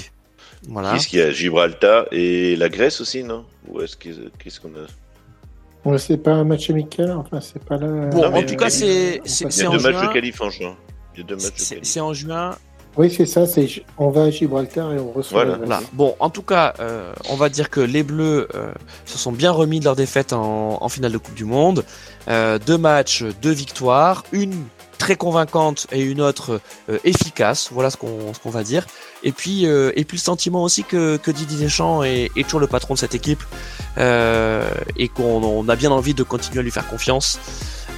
Voilà. Qu'est-ce qu'il y a? Gibraltar et la Grèce aussi, non? Ou est-ce qu'est-ce qu'on a? Ouais, c'est pas un match amical, enfin c'est pas là. Bon, en tout cas, c'est c'est Il y a deux matchs de qualif en juin. C'est en juin. Oui, c'est ça. C'est on va à Gibraltar et on reçoit. Voilà. Bon, en tout cas, euh, on va dire que les Bleus euh, se sont bien remis de leur défaite en, en finale de Coupe du Monde. Euh, deux matchs, deux victoires, une très convaincante et une autre euh, efficace. Voilà ce qu'on ce qu'on va dire. Et puis euh, et puis le sentiment aussi que, que Didier Deschamps est, est toujours le patron de cette équipe euh, et qu'on on a bien envie de continuer à lui faire confiance.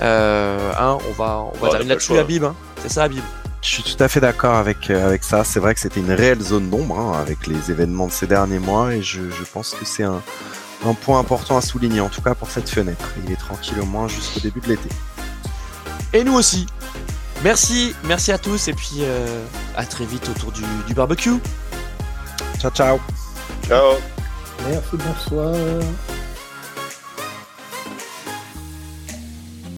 Hein, on va on va terminer là-dessus, Habib. Hein. C'est ça, Habib. Je suis tout à fait d'accord avec avec ça. C'est vrai que c'était une réelle zone d'ombre hein, avec les événements de ces derniers mois et je, je pense que c'est un un point important à souligner, en tout cas pour cette fenêtre. Il est tranquille au moins jusqu'au début de l'été. Et nous aussi. Merci, merci à tous et puis euh, à très vite autour du, du barbecue. Ciao, ciao. Ciao. Merci, bonsoir.